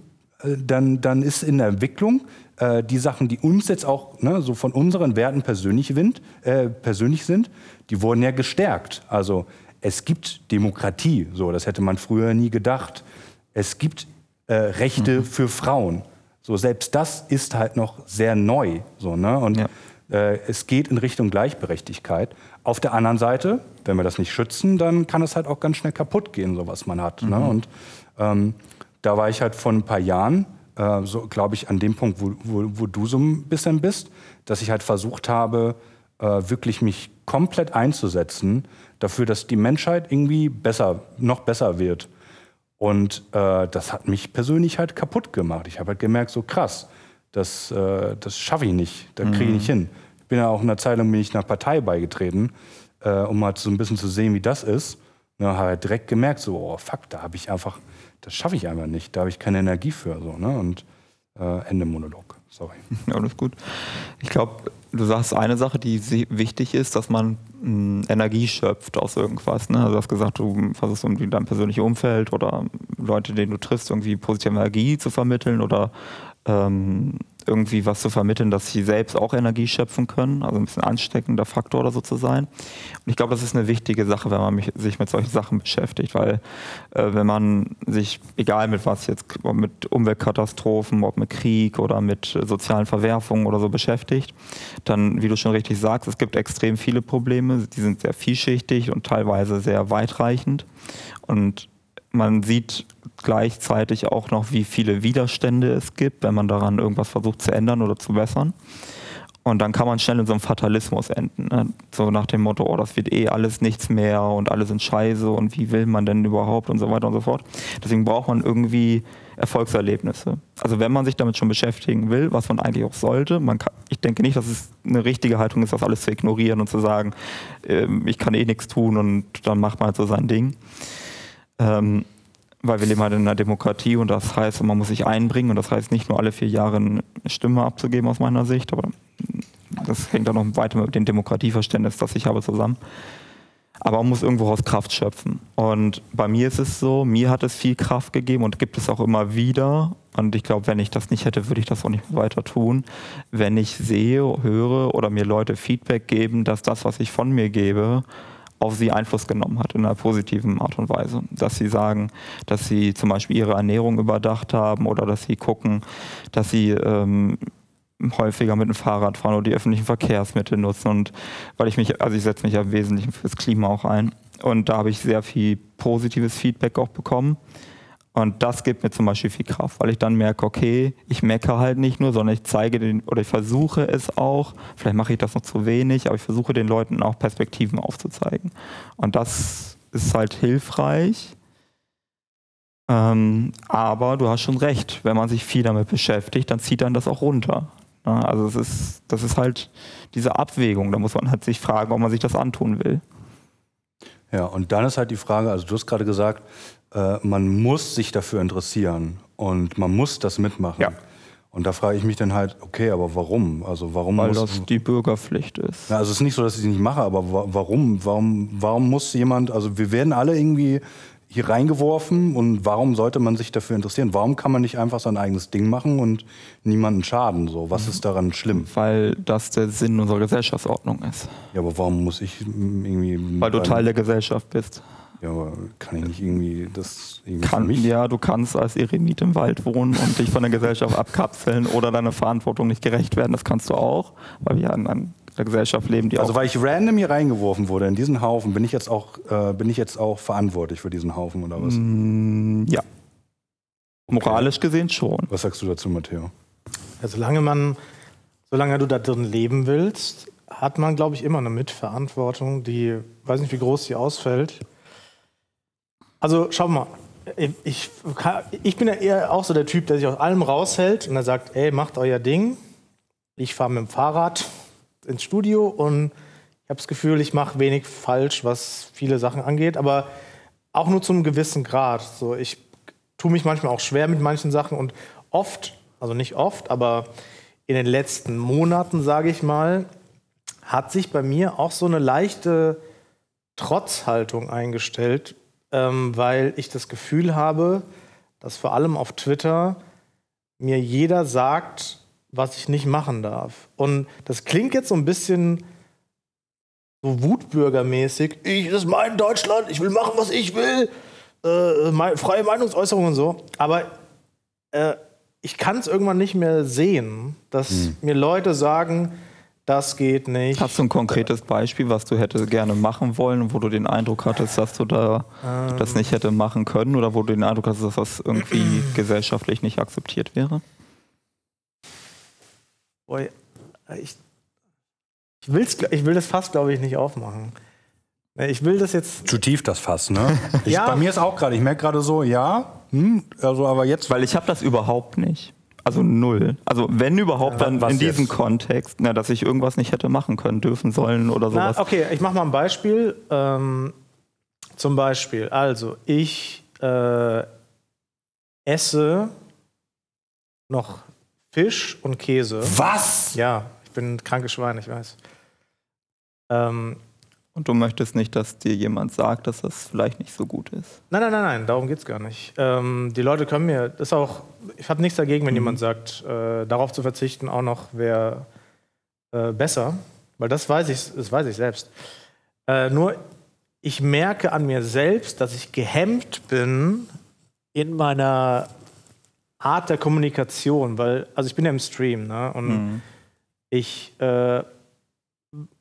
äh, dann, dann ist in der Entwicklung äh, die Sachen, die uns jetzt auch ne, so von unseren Werten persönlich, wind, äh, persönlich sind, die wurden ja gestärkt. Also es gibt Demokratie, so das hätte man früher nie gedacht. Es gibt äh, Rechte mhm. für Frauen. So selbst das ist halt noch sehr neu. So, ne? Und ja. Äh, es geht in Richtung Gleichberechtigkeit. Auf der anderen Seite, wenn wir das nicht schützen, dann kann es halt auch ganz schnell kaputt gehen, so was man hat. Ne? Mhm. Ne? Und ähm, da war ich halt vor ein paar Jahren, äh, so glaube ich, an dem Punkt, wo, wo, wo, du so ein bisschen bist, dass ich halt versucht habe, äh, wirklich mich komplett einzusetzen dafür, dass die Menschheit irgendwie besser, noch besser wird. Und äh, das hat mich persönlich halt kaputt gemacht. Ich habe halt gemerkt, so krass, das, äh, das schaffe ich nicht, da kriege ich nicht mhm. hin. Ich bin ja auch in der Zeit lang bin ich einer Partei beigetreten, äh, um mal so ein bisschen zu sehen, wie das ist. Und dann habe ich halt direkt gemerkt, so, oh fuck, da habe ich einfach, das schaffe ich einfach nicht, da habe ich keine Energie für. So, ne? Und äh, Ende Monolog. Sorry. Ja, alles gut. Ich glaube, du sagst eine Sache, die wichtig ist, dass man hm, Energie schöpft aus irgendwas. Ne? Also du hast gesagt, du versuchst irgendwie dein persönliches Umfeld oder Leute, denen du triffst, irgendwie positive Energie zu vermitteln oder ähm, irgendwie was zu vermitteln, dass sie selbst auch Energie schöpfen können, also ein bisschen ansteckender Faktor oder so zu sein. Und ich glaube, das ist eine wichtige Sache, wenn man sich mit solchen Sachen beschäftigt, weil äh, wenn man sich, egal mit was jetzt, ob mit Umweltkatastrophen, ob mit Krieg oder mit sozialen Verwerfungen oder so beschäftigt, dann, wie du schon richtig sagst, es gibt extrem viele Probleme, die sind sehr vielschichtig und teilweise sehr weitreichend. Und man sieht gleichzeitig auch noch, wie viele Widerstände es gibt, wenn man daran irgendwas versucht zu ändern oder zu bessern. Und dann kann man schnell in so einem Fatalismus enden. Ne? So nach dem Motto, oh, das wird eh alles nichts mehr und alle sind scheiße und wie will man denn überhaupt und so weiter und so fort. Deswegen braucht man irgendwie Erfolgserlebnisse. Also wenn man sich damit schon beschäftigen will, was man eigentlich auch sollte, man kann, ich denke nicht, dass es eine richtige Haltung ist, das alles zu ignorieren und zu sagen, äh, ich kann eh nichts tun und dann macht man halt so sein Ding. Ähm, weil wir leben halt in einer Demokratie und das heißt, man muss sich einbringen und das heißt nicht nur alle vier Jahre eine Stimme abzugeben aus meiner Sicht, aber das hängt dann noch weiter mit dem Demokratieverständnis, das ich habe, zusammen. Aber man muss irgendwo aus Kraft schöpfen. Und bei mir ist es so, mir hat es viel Kraft gegeben und gibt es auch immer wieder. Und ich glaube, wenn ich das nicht hätte, würde ich das auch nicht weiter tun. Wenn ich sehe, höre oder mir Leute Feedback geben, dass das, was ich von mir gebe, auf sie Einfluss genommen hat in einer positiven Art und Weise. Dass sie sagen, dass sie zum Beispiel ihre Ernährung überdacht haben oder dass sie gucken, dass sie ähm, häufiger mit dem Fahrrad fahren oder die öffentlichen Verkehrsmittel nutzen. Und weil ich mich, also ich setze mich ja im Wesentlichen fürs Klima auch ein. Und da habe ich sehr viel positives Feedback auch bekommen. Und das gibt mir zum Beispiel viel Kraft, weil ich dann merke, okay, ich meckere halt nicht nur, sondern ich zeige den oder ich versuche es auch, vielleicht mache ich das noch zu wenig, aber ich versuche den Leuten auch Perspektiven aufzuzeigen. Und das ist halt hilfreich. Ähm, aber du hast schon recht, wenn man sich viel damit beschäftigt, dann zieht dann das auch runter. Ja, also es ist, das ist halt diese Abwägung. Da muss man halt sich fragen, ob man sich das antun will. Ja, und dann ist halt die Frage, also du hast gerade gesagt, äh, man muss sich dafür interessieren und man muss das mitmachen. Ja. Und da frage ich mich dann halt, okay, aber warum? Also warum Weil muss das die Bürgerpflicht ist. Ja, also es ist nicht so, dass ich es nicht mache, aber wa- warum? Warum, warum muss jemand, also wir werden alle irgendwie hier reingeworfen und warum sollte man sich dafür interessieren? Warum kann man nicht einfach sein eigenes Ding machen und niemanden schaden? So, was ist daran schlimm? Weil das der Sinn unserer Gesellschaftsordnung ist. Ja, aber warum muss ich irgendwie. Weil du Teil der Gesellschaft bist. Ja, aber kann ich nicht irgendwie das irgendwie für Kann, mich? ja, du kannst als Eremit im Wald wohnen und dich von der Gesellschaft abkapseln oder deiner Verantwortung nicht gerecht werden. Das kannst du auch, weil wir in einer Gesellschaft leben, die Also auch weil ich random hier reingeworfen wurde in diesen Haufen, bin ich jetzt auch, äh, bin ich jetzt auch verantwortlich für diesen Haufen oder was? Mm, ja. Moralisch gesehen schon. Was sagst du dazu, Matteo? Ja, solange man, solange du da drin leben willst, hat man, glaube ich, immer eine Mitverantwortung, die, weiß nicht, wie groß sie ausfällt. Also schau mal, ich, ich, bin ja eher auch so der Typ, der sich aus allem raushält und der sagt, ey, macht euer Ding. Ich fahre mit dem Fahrrad ins Studio und ich habe das Gefühl, ich mache wenig falsch, was viele Sachen angeht, aber auch nur zu einem gewissen Grad. So, ich tue mich manchmal auch schwer mit manchen Sachen und oft, also nicht oft, aber in den letzten Monaten, sage ich mal, hat sich bei mir auch so eine leichte Trotzhaltung eingestellt, ähm, weil ich das Gefühl habe, dass vor allem auf Twitter mir jeder sagt, was ich nicht machen darf. Und das klingt jetzt so ein bisschen so wutbürgermäßig. Ich, das ist mein Deutschland, ich will machen, was ich will. Äh, mei- freie Meinungsäußerung und so. Aber äh, ich kann es irgendwann nicht mehr sehen, dass mir Leute sagen, das geht nicht. Hast du ein konkretes Beispiel, was du hätte gerne machen wollen wo du den Eindruck hattest, dass du da das nicht hätte machen können oder wo du den Eindruck hast, dass das irgendwie gesellschaftlich nicht akzeptiert wäre? Boy, ich, ich, will's, ich will das fast, glaube ich, nicht aufmachen. Ne, Ich will das jetzt. Zu tief das Fass, ne? Ich, Ja. Bei mir ist auch gerade, ich merke gerade so, ja, hm, also aber jetzt, Weil ich habe das überhaupt nicht. Also null. Also wenn überhaupt, dann was in diesem jetzt? Kontext, na, dass ich irgendwas nicht hätte machen können, dürfen, sollen oder Na, sowas. okay, ich mache mal ein Beispiel. Ähm, zum Beispiel, also ich äh, esse noch Fisch und Käse. was? Ja, ich bin ein krankes Schwein, ich weiß. Ähm, Und du möchtest nicht, dass dir jemand sagt, dass das vielleicht nicht so gut ist. Nein, nein, nein, nein, darum geht es gar nicht. Ähm, die Leute können mir, das ist auch, ich habe nichts dagegen, wenn jemand sagt, äh, darauf zu verzichten auch noch wäre äh, besser, weil das weiß ich, das weiß ich selbst. Äh, nur ich merke an mir selbst, dass ich gehemmt bin in meiner Art der Kommunikation, weil, also ich bin ja im Stream, ne, und ich äh,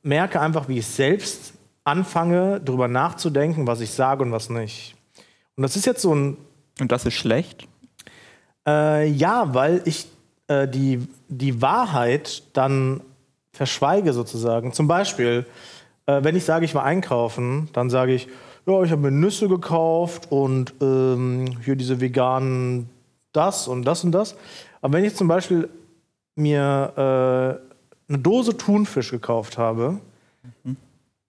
merke einfach, wie ich selbst anfange, darüber nachzudenken, was ich sage und was nicht. Und das ist jetzt so ein, Und das ist schlecht? äh, ja, weil ich äh, die, die Wahrheit dann verschweige sozusagen. Zum Beispiel, äh, wenn ich sage, ich war einkaufen, dann sage ich, ja, ich habe mir Nüsse gekauft und ähm, hier diese veganen das und das und das. Aber wenn ich zum Beispiel mir äh, eine Dose Thunfisch gekauft habe,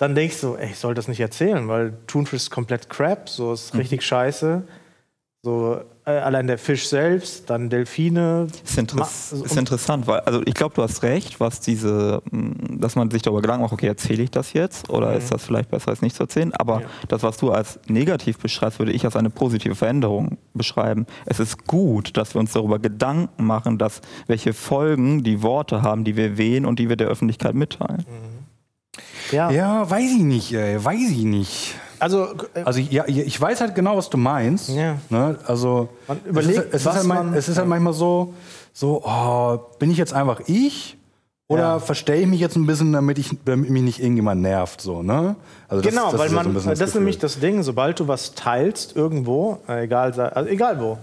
dann ich so, ey, ich soll das nicht erzählen, weil Thunfisch ist komplett crap, so ist richtig scheiße. So, äh, allein der Fisch selbst, dann Delfine. Ist, inter ist interessant, weil, also ich glaube, du hast recht, was diese, mm, dass man sich darüber Gedanken macht, okay, erzähle ich das jetzt oder mhm. ist das vielleicht besser als nicht zu erzählen? Aber ja. das, was du als negativ beschreibst, würde ich als eine positive Veränderung beschreiben. Es ist gut, dass wir uns darüber Gedanken machen, dass welche Folgen die Worte haben, die wir wählen und die wir der Öffentlichkeit mitteilen. Mhm. Ja. ja, weiß ich nicht, ey, weiß ich nicht. Also, äh, also ja, ich weiß halt genau, was du meinst. Ja. Ne? Also man überlegt, es ist, es ist, halt, man, es ist halt manchmal so, so oh, bin ich jetzt einfach ich oder ja. verstehe ich mich jetzt ein bisschen, damit, ich, damit mich nicht irgendjemand nervt, so, ne? Also das, genau, das weil man, so das, das ist nämlich das Ding, sobald du was teilst irgendwo, äh, egal, also egal wo,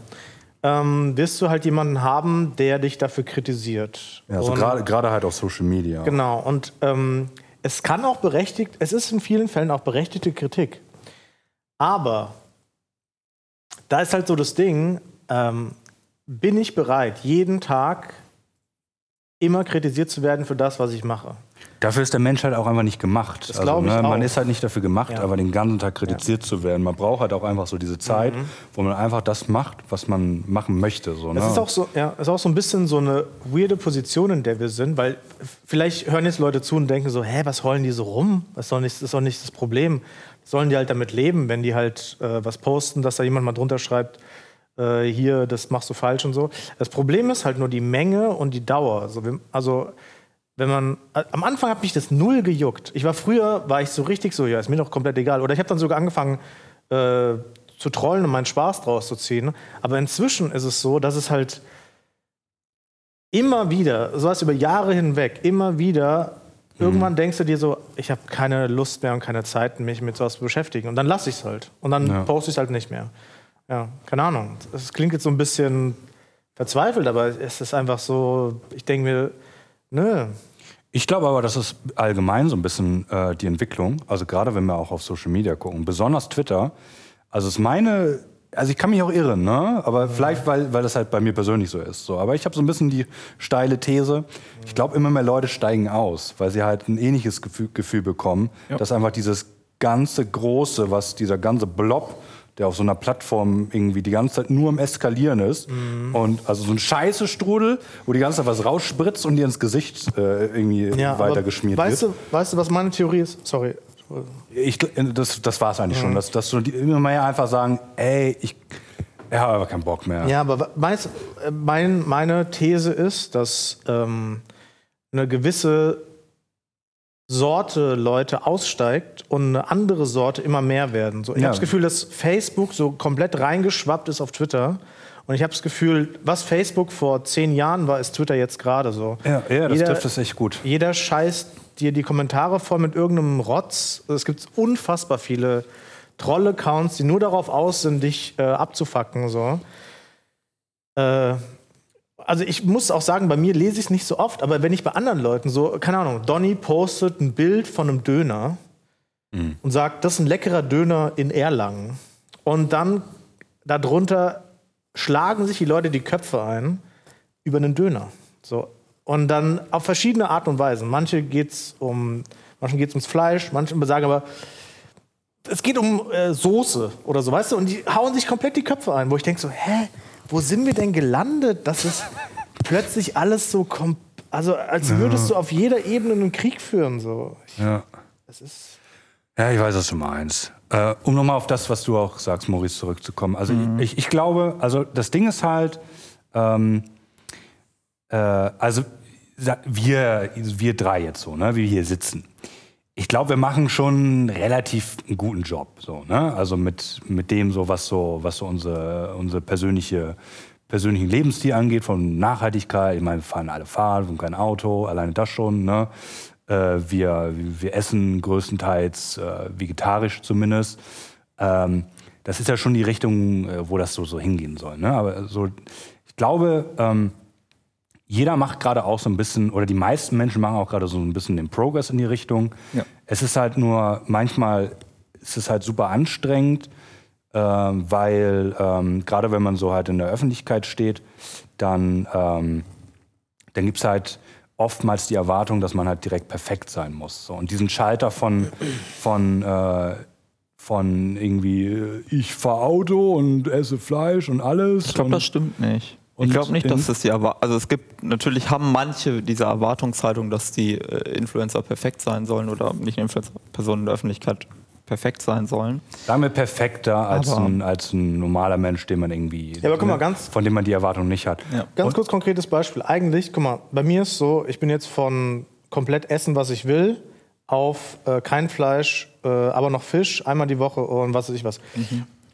ähm, wirst du halt jemanden haben, der dich dafür kritisiert. Ja, also gerade halt auf Social Media. Genau, und ähm, es kann auch berechtigt, es ist in vielen Fällen auch berechtigte Kritik. Aber da ist halt so das Ding, ähm, bin ich bereit, jeden Tag immer kritisiert zu werden für das, was ich mache? Dafür ist der Mensch halt auch einfach nicht gemacht. Das also, ne, man ist halt nicht dafür gemacht, ja. aber den ganzen Tag kritisiert ja. zu werden. Man braucht halt auch einfach so diese Zeit, mhm. wo man einfach das macht, was man machen möchte. So, ne? Das ist auch so, ja, ist auch so ein bisschen so eine weirde Position, in der wir sind, weil vielleicht hören jetzt Leute zu und denken so, hä, was heulen die so rum? Das ist doch nicht, das, ist doch nicht das Problem. Sollen die halt damit leben, wenn die halt äh, was posten, dass da jemand mal drunter schreibt, äh, hier, das machst du falsch und so. Das Problem ist halt nur die Menge und die Dauer. Also, also wenn man am Anfang hat mich das null gejuckt. Ich war früher war ich so richtig so, ja, ist mir doch komplett egal. Oder ich habe dann sogar angefangen äh, zu trollen und meinen Spaß draus zu ziehen. Aber inzwischen ist es so, dass es halt immer wieder, so was über Jahre hinweg, immer wieder mhm. irgendwann denkst du dir so, ich habe keine Lust mehr und keine Zeit, mich mit sowas zu beschäftigen. Und dann lasse ich es halt. Und dann ja. poste ich es halt nicht mehr. Ja, keine Ahnung. Es klingt jetzt so ein bisschen verzweifelt, aber es ist einfach so, ich denke mir, nö, ich glaube aber, das ist allgemein so ein bisschen äh, die Entwicklung. Also gerade wenn wir auch auf Social Media gucken, besonders Twitter. Also ist meine, also ich kann mich auch irren, ne? Aber ja. vielleicht, weil, weil das halt bei mir persönlich so ist. So. Aber ich habe so ein bisschen die steile These. Ich glaube, immer mehr Leute steigen aus, weil sie halt ein ähnliches Gefühl, Gefühl bekommen, ja. dass einfach dieses ganze Große, was dieser ganze Blob der auf so einer Plattform irgendwie die ganze Zeit nur am Eskalieren ist. Mhm. Und also so ein scheiße Strudel, wo die ganze Zeit was rausspritzt und dir ins Gesicht äh, irgendwie ja, weitergeschmiert weißt wird. Du, weißt du, was meine Theorie ist? Sorry. Ich, das das war es eigentlich mhm. schon, dass, dass die immer mehr einfach sagen, ey, ich, ich habe aber keinen Bock mehr. Ja, aber weißt, mein, meine These ist, dass ähm, eine gewisse Sorte Leute aussteigt und eine andere Sorte immer mehr werden. So, ich ja. habe das Gefühl, dass Facebook so komplett reingeschwappt ist auf Twitter. Und ich habe das Gefühl, was Facebook vor zehn Jahren war, ist Twitter jetzt gerade so. Ja, ja das jeder, trifft es echt gut. Jeder scheißt dir die Kommentare voll mit irgendeinem Rotz. Es gibt unfassbar viele Troll-Accounts, die nur darauf aus sind, dich äh, abzufacken. So. Äh, also ich muss auch sagen, bei mir lese ich es nicht so oft, aber wenn ich bei anderen Leuten so, keine Ahnung, Donny postet ein Bild von einem Döner mhm. und sagt, das ist ein leckerer Döner in Erlangen. Und dann darunter schlagen sich die Leute die Köpfe ein über einen Döner. So. Und dann auf verschiedene Art und Weisen. Manche geht's um, manchen geht es ums Fleisch, manche sagen aber, es geht um äh, Soße oder so, weißt du? Und die hauen sich komplett die Köpfe ein, wo ich denke so, hä? Wo sind wir denn gelandet, dass es plötzlich alles so kommt, also als würdest du auf jeder Ebene einen Krieg führen so. Ich, ja. Das ist ja, ich weiß, was du meinst. Äh, um nochmal auf das, was du auch sagst, Maurice, zurückzukommen. Also mhm. ich, ich glaube, also das Ding ist halt, ähm, äh, also wir, wir drei jetzt so, ne, wie wir hier sitzen ich glaube, wir machen schon relativ einen guten Job. So, ne? Also mit, mit dem, so, was so, was so unsere, unsere persönliche, persönlichen Lebensstil angeht, von Nachhaltigkeit. Ich meine, wir fahren alle Fahrrad, wir haben kein Auto, alleine das schon. Ne? Äh, wir, wir essen größtenteils äh, vegetarisch zumindest. Ähm, das ist ja schon die Richtung, äh, wo das so, so hingehen soll. Ne? Aber so, ich glaube, ähm, jeder macht gerade auch so ein bisschen, oder die meisten Menschen machen auch gerade so ein bisschen den Progress in die Richtung. Ja. Es ist halt nur, manchmal ist es halt super anstrengend, äh, weil ähm, gerade wenn man so halt in der Öffentlichkeit steht, dann, ähm, dann gibt es halt oftmals die Erwartung, dass man halt direkt perfekt sein muss. So. Und diesen Schalter von, von, äh, von irgendwie, äh, ich fahre Auto und esse Fleisch und alles. Ich glaube, das stimmt nicht. Und ich glaube nicht, dass das die Erwartung. Also es gibt natürlich haben manche diese Erwartungshaltung, dass die äh, Influencer perfekt sein sollen oder nicht Influencer, Personen in der Öffentlichkeit perfekt sein sollen. Sagen wir perfekter als ein, als ein normaler Mensch, den man irgendwie. Ja, aber guck mal, ganz- Von dem man die Erwartung nicht hat. Ja. Ganz kurz konkretes Beispiel. Eigentlich, guck mal, bei mir ist so, ich bin jetzt von komplett essen, was ich will, auf äh, kein Fleisch, äh, aber noch Fisch, einmal die Woche und was weiß ich was.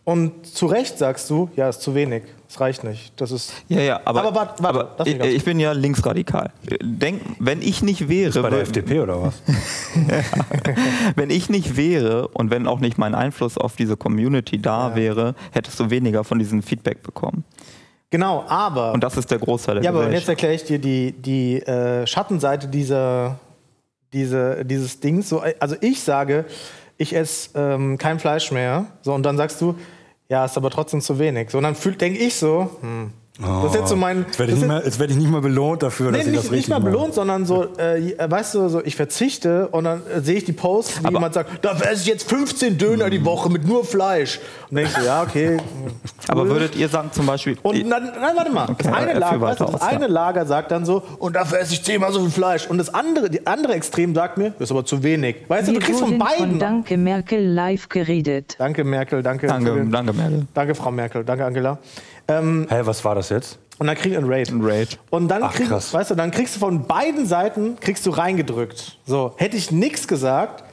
Und zu Recht sagst du, ja, ist zu wenig, es reicht nicht. Das ist Ja, ja, aber, Aber warte, warte, aber lass mich ich, ich bin ja linksradikal. Denk, wenn ich nicht wäre, Bei der FDP oder was? wenn ich nicht wäre und wenn auch nicht mein Einfluss auf diese Community da wäre, hättest du weniger von diesem Feedback bekommen. genau, aber Und das ist der Großteil der Ja, aber jetzt erkläre ich dir die, die äh, Schattenseite dieser, diese, dieses Dings. So, also ich sage, ich esse ähm, kein Fleisch mehr. So, und dann sagst du, ja, ist aber trotzdem zu wenig. So, und dann denke ich so, hm. Das ist jetzt so mein. Jetzt werde ich, nicht werd ich nicht mal belohnt dafür, Nee, dass ich das nicht, richtig nicht mal mache. belohnt, sondern so, äh, weißt du, so, ich verzichte und dann äh, sehe ich die Posts, wie Aber- jemand sagt, dafür esse ich jetzt 15 Döner die Woche mit nur Fleisch. Und dann denke ich so, ja, okay. Aber würdet ihr sagen zum Beispiel, Und dann, nein, warte mal. Okay, das eine, er Lager, weißt du, das aus, ja. eine Lager sagt dann so, und dafür esse ich zehnmal so viel Fleisch. Und das andere, die andere Extrem sagt mir, das ist aber zu wenig. Weißt du, Wir du kriegst von beiden. von Danke Merkel live geredet. danke, Merkel, danke. danke, danke Merkel, danke, Frau Merkel, danke, Angela. Ähm, Hä, was war das jetzt? und dann krieg ich einen Raid. ein Raid. Und dann Ach, krieg, krass. weißt du, dann kriegst du von beiden Seiten kriegst du reingedrückt. So, hätte ich nichts gesagt,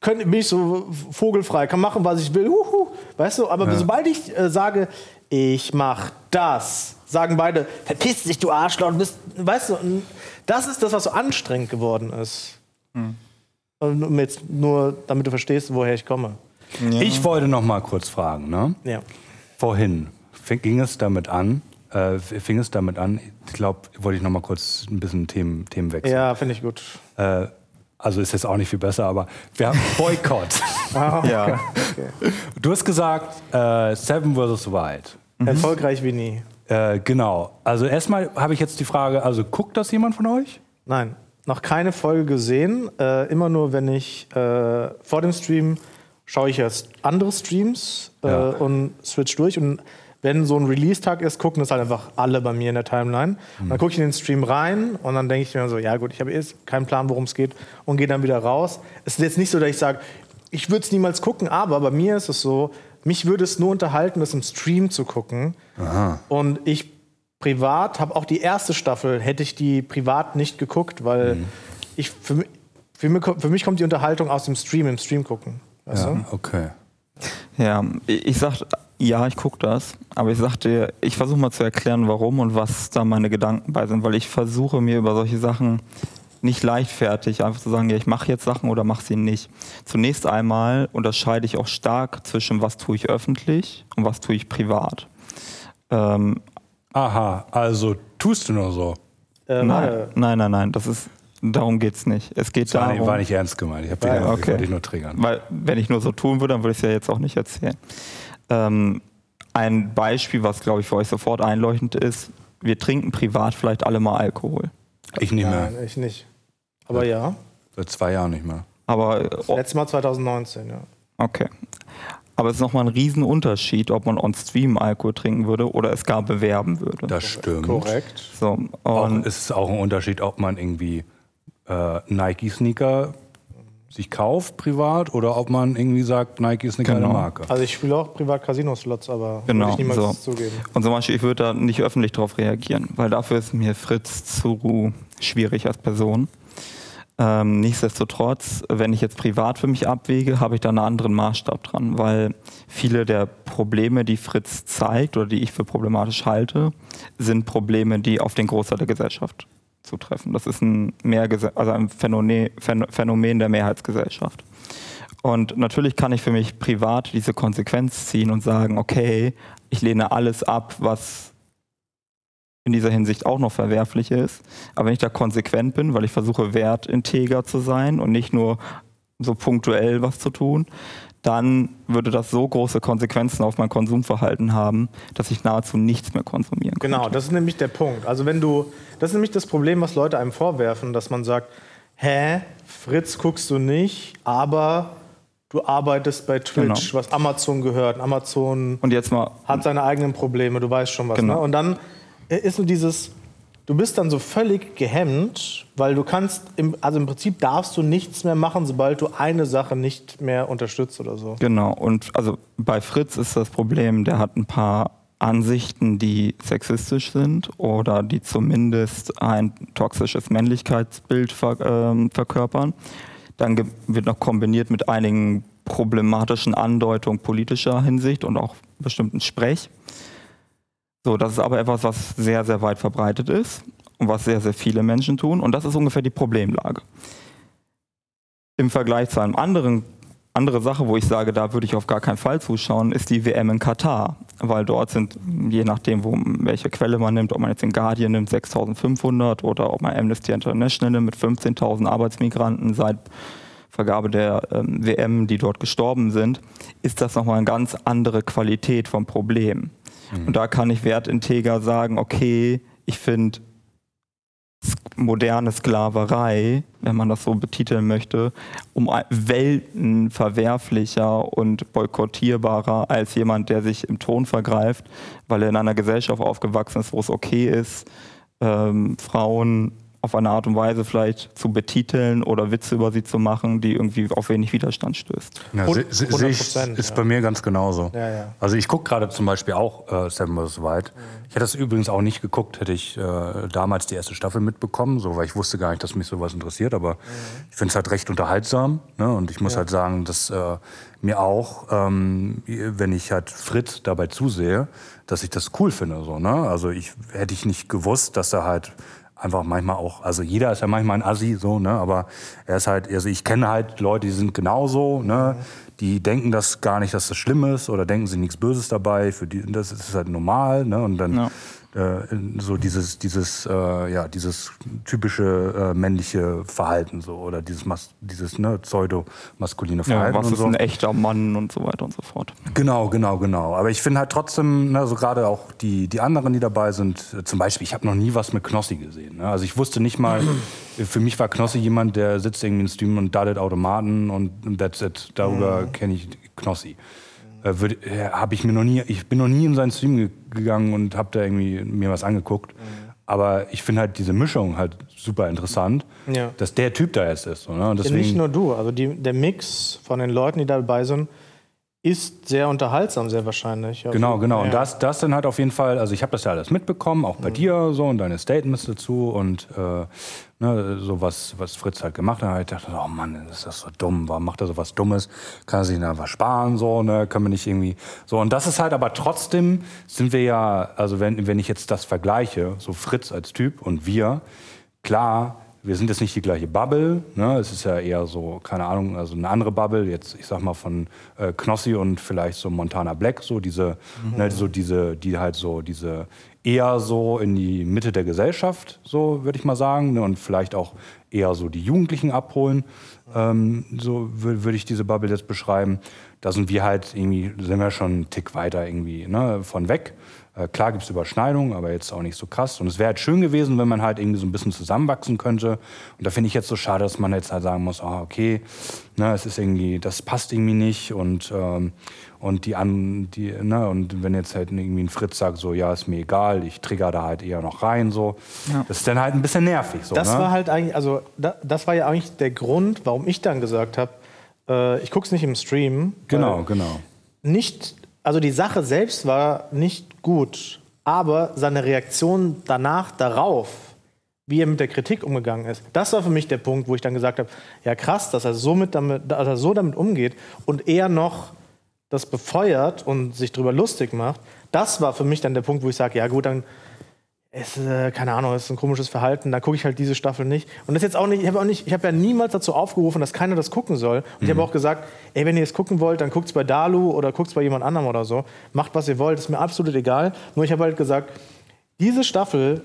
könnte bin ich so vogelfrei, kann machen, was ich will. Huhu, weißt du, aber sobald ich äh, sage, ich mach das, sagen beide, verpiss dich, du Arschloch, und bist, weißt du, und das ist das, was so anstrengend geworden ist. Und um jetzt nur, damit du verstehst, woher ich komme. Ich wollte noch mal kurz fragen. Ne? Ja. Vorhin ging es damit an, äh, fing es damit an, ich glaube, wollte ich noch mal kurz ein bisschen Themen, Themen wechseln. Ja, finde ich gut. Äh, also ist jetzt auch nicht viel besser, aber wir haben Boykott. Ja. du hast gesagt, äh, Seven vs. Wild. Erfolgreich wie nie. Äh, genau. Also erstmal habe ich jetzt die Frage, also guckt das jemand von euch? Nein, noch keine Folge gesehen. Äh, immer nur, wenn ich äh, vor dem Stream schaue ich erst andere Streams äh, Ja. und switch durch. Und wenn so ein Release-Tag ist, gucken das halt einfach alle bei mir in der Timeline. Und dann gucke ich in den Stream rein und dann denke ich mir so, ja gut, ich habe jetzt keinen Plan, worum es geht und gehe dann wieder raus. Es ist jetzt nicht so, dass ich sage, ich würde es niemals gucken, aber bei mir ist es so, mich würde es nur unterhalten, das im Stream zu gucken. Und ich privat habe auch die erste Staffel, hätte ich die privat nicht geguckt, weil ich für, für, mich, für mich kommt die Unterhaltung aus dem Stream, im Stream gucken. Weißt du? okay. Ja, ich sag, ja, ich gucke das, aber ich sagte, ich versuche mal zu erklären, warum und was da meine Gedanken bei sind, weil ich versuche mir über solche Sachen nicht leichtfertig einfach zu sagen, ja, ich mache jetzt Sachen oder mache sie nicht. Zunächst einmal unterscheide ich auch stark zwischen was tue ich öffentlich und was tue ich privat. Ähm, Aha, also tust du nur so. Äh, nein, nein, nein, nein, das ist, darum geht's nicht. Es geht Das war, darum, nicht, war nicht ernst gemeint. Ich, hab dich Ja, nur- ich okay. dich nur triggern. Weil, wenn ich nur so tun würde, dann würde ich es ja jetzt auch nicht erzählen. Ähm, ein Beispiel, was glaube ich für euch sofort einleuchtend ist: Wir trinken privat vielleicht alle mal Alkohol. Ich nicht mehr. Nein, ich nicht. Aber ja, Seit zwei Jahren nicht mehr. Aber, oh, letztes Mal 2019, ja. okay. Aber es ist nochmal ein Riesenunterschied, ob man on Stream Alkohol trinken würde oder es gar bewerben würde. Das stimmt. Korrekt. so, Auch, und es ist auch ein Unterschied, ob man irgendwie äh, Nike-Sneaker sich kauft privat oder ob man irgendwie sagt, Nike ist eine geile Genau. Marke. Also ich spiele auch privat Casino-Slots, aber Genau, würde ich niemals so. zugeben. Und zum Beispiel, ich würde da nicht öffentlich darauf reagieren, weil dafür ist mir Fritz zu schwierig als Person. Ähm, nichtsdestotrotz, wenn ich jetzt privat für mich abwäge, habe ich da einen anderen Maßstab dran, weil viele der Probleme, die Fritz zeigt oder die ich für problematisch halte, sind Probleme, die auf den Großteil der Gesellschaft zutreffen. Das ist ein, Mehrgese also ein Phänomen, Phän- Phänomen der Mehrheitsgesellschaft. Und natürlich kann ich für mich privat diese Konsequenz ziehen und sagen, okay, ich lehne alles ab, was in dieser Hinsicht auch noch verwerflich ist. Aber wenn ich da konsequent bin, weil ich versuche, wertinteger zu sein und nicht nur so punktuell was zu tun, dann würde das so große Konsequenzen auf mein Konsumverhalten haben, dass ich nahezu nichts mehr konsumieren kann. Genau, das ist nämlich der Punkt. Also wenn du, das ist nämlich das Problem, was Leute einem vorwerfen, dass man sagt, hä, Fritz guckst du nicht, aber du arbeitest bei Twitch, Genau. was Amazon gehört. Amazon Und jetzt mal, hat seine eigenen Probleme, du weißt schon was. Genau. Ne? Und dann ist so dieses, du bist dann so völlig gehemmt, weil du kannst, im, also im Prinzip darfst du nichts mehr machen, sobald du eine Sache nicht mehr unterstützt oder so. genau. Und also bei Fritz ist das Problem, der hat ein paar Ansichten, die sexistisch sind oder die zumindest ein toxisches Männlichkeitsbild ver ähm, verkörpern. Dann wird noch kombiniert mit einigen problematischen Andeutungen politischer Hinsicht und auch bestimmten Sprech. So, das ist aber etwas, was sehr, sehr weit verbreitet ist und was sehr, sehr viele Menschen tun. Und das ist ungefähr die Problemlage. Im Vergleich zu einem anderen andere Sache, wo ich sage, da würde ich auf gar keinen Fall zuschauen, ist die WM in Katar. Weil dort sind, je nachdem, wo, welche Quelle man nimmt, ob man jetzt den Guardian nimmt, 6500 oder ob man Amnesty International nimmt mit 15.000 Arbeitsmigranten seit Vergabe der ähm, WM, die dort gestorben sind, ist das nochmal eine ganz andere Qualität vom Problem. Und da kann ich wertinteger sagen, okay, ich finde moderne Sklaverei, wenn man das so betiteln möchte, um Welten verwerflicher und boykottierbarer als jemand, der sich im Ton vergreift, weil er in einer Gesellschaft aufgewachsen ist, wo es okay ist, ähm, Frauen auf eine Art und Weise vielleicht zu betiteln oder Witze über sie zu machen, die irgendwie auf wenig Widerstand stößt. Ja, sehe ich, 100%, ist ja. bei mir ganz genauso. Ja, ja. Also ich gucke gerade zum Beispiel auch äh, Seven vs. Wild. Ich hätte das übrigens auch nicht geguckt, hätte ich äh, damals die erste Staffel mitbekommen, so, weil ich wusste gar nicht, dass mich sowas interessiert. Aber ich finde es halt recht unterhaltsam. Ne? Und ich muss halt sagen, dass äh, mir auch, ähm, wenn ich halt Fritz dabei zusehe, dass ich das cool finde. So, ne? Also ich hätte ich nicht gewusst, dass er halt einfach manchmal auch, also jeder ist ja manchmal ein Assi, so, ne, aber er ist halt, also ich kenne halt Leute, die sind genauso, ne, die denken das gar nicht, dass das schlimm ist oder denken sie nichts Böses dabei, für die, das ist halt normal, ne, und dann Ja. Äh, so dieses, dieses, äh, ja, dieses typische äh, männliche Verhalten, so, oder dieses, mas dieses, ne, pseudo-maskuline Ja, Verhalten was und ist so. ein echter Mann und so weiter und so fort. Genau, genau, genau. Aber ich finde halt trotzdem, ne, so gerade auch die, die anderen, die dabei sind, zum Beispiel, ich habe noch nie was mit Knossi gesehen. Ne? Also ich wusste nicht mal, für mich war Knossi jemand, der sitzt irgendwie im Stream und daddelt Automaten und that's it. Darüber kenne ich Knossi. Äh, äh, hab ich mir noch nie, ich bin noch nie in seinen Stream ge gegangen und habe da irgendwie mir was angeguckt. Aber ich finde halt diese Mischung halt super interessant, Ja. dass der Typ da jetzt ist. So, ne? Und Ja, deswegen, nicht nur du, also die, der Mix von den Leuten, die dabei sind, ist sehr unterhaltsam, sehr wahrscheinlich. Also, Genau, genau. Ja. Und das, das dann halt auf jeden Fall, also ich habe das ja alles mitbekommen, auch bei Mhm. dir so und deine Statements dazu und äh, ne, so was, was Fritz halt gemacht hat. Ich dachte, oh Mann, ist das so dumm, warum macht er so was Dummes? Kann er sich denn einfach sparen, so, ne? Können wir nicht irgendwie. So, und das ist halt aber trotzdem sind wir ja, also wenn, wenn ich jetzt das vergleiche, so Fritz als Typ und wir, klar, wir sind jetzt nicht die gleiche Bubble. Ne? Es ist ja eher so, keine Ahnung, also eine andere Bubble. Jetzt, ich sag mal von äh, Knossi und vielleicht so Montana Black, so diese, ne, so diese, die halt so diese eher so in die Mitte der Gesellschaft, so würde ich mal sagen, ne? und vielleicht auch eher so die Jugendlichen abholen. Ähm, so wür- würde ich diese Bubble jetzt beschreiben. Da sind wir halt irgendwie, sind wir schon einen Tick weiter irgendwie ne, von weg. Äh, klar gibt es Überschneidungen, aber jetzt auch nicht so krass. Und es wäre halt schön gewesen, wenn man halt irgendwie so ein bisschen zusammenwachsen könnte. Und da finde ich jetzt so schade, dass man jetzt halt sagen muss, ah, okay, ne, es ist irgendwie, das passt irgendwie nicht. Und, ähm, und die an, die, ne, und wenn jetzt halt irgendwie ein Fritz sagt, so, ja, ist mir egal, ich trigger da halt eher noch rein, so, das ist dann halt ein bisschen nervig. So, Das ne? war halt eigentlich, also da, das war ja eigentlich der Grund, warum ich dann gesagt habe, äh, ich gucke es nicht im Stream. genau, genau. Nicht, also die Sache selbst war nicht gut, aber seine Reaktion danach darauf, wie er mit der Kritik umgegangen ist, das war für mich der Punkt, wo ich dann gesagt habe, ja krass, dass er so, mit damit, dass er so damit umgeht und eher noch das befeuert und sich darüber lustig macht. Das war für mich dann der Punkt, wo ich sage, ja gut, dann ist, äh, keine Ahnung, ist ein komisches Verhalten, da gucke ich halt diese Staffel nicht. Und das ist jetzt auch nicht, ich habe auch nicht, ich habe ja niemals dazu aufgerufen, dass keiner das gucken soll. Und ich Mhm. habe auch gesagt, ey, wenn ihr es gucken wollt, dann guckt es bei Dalu oder guckt es bei jemand anderem oder so. Macht, was ihr wollt, ist mir absolut egal. Nur ich habe halt gesagt, diese Staffel,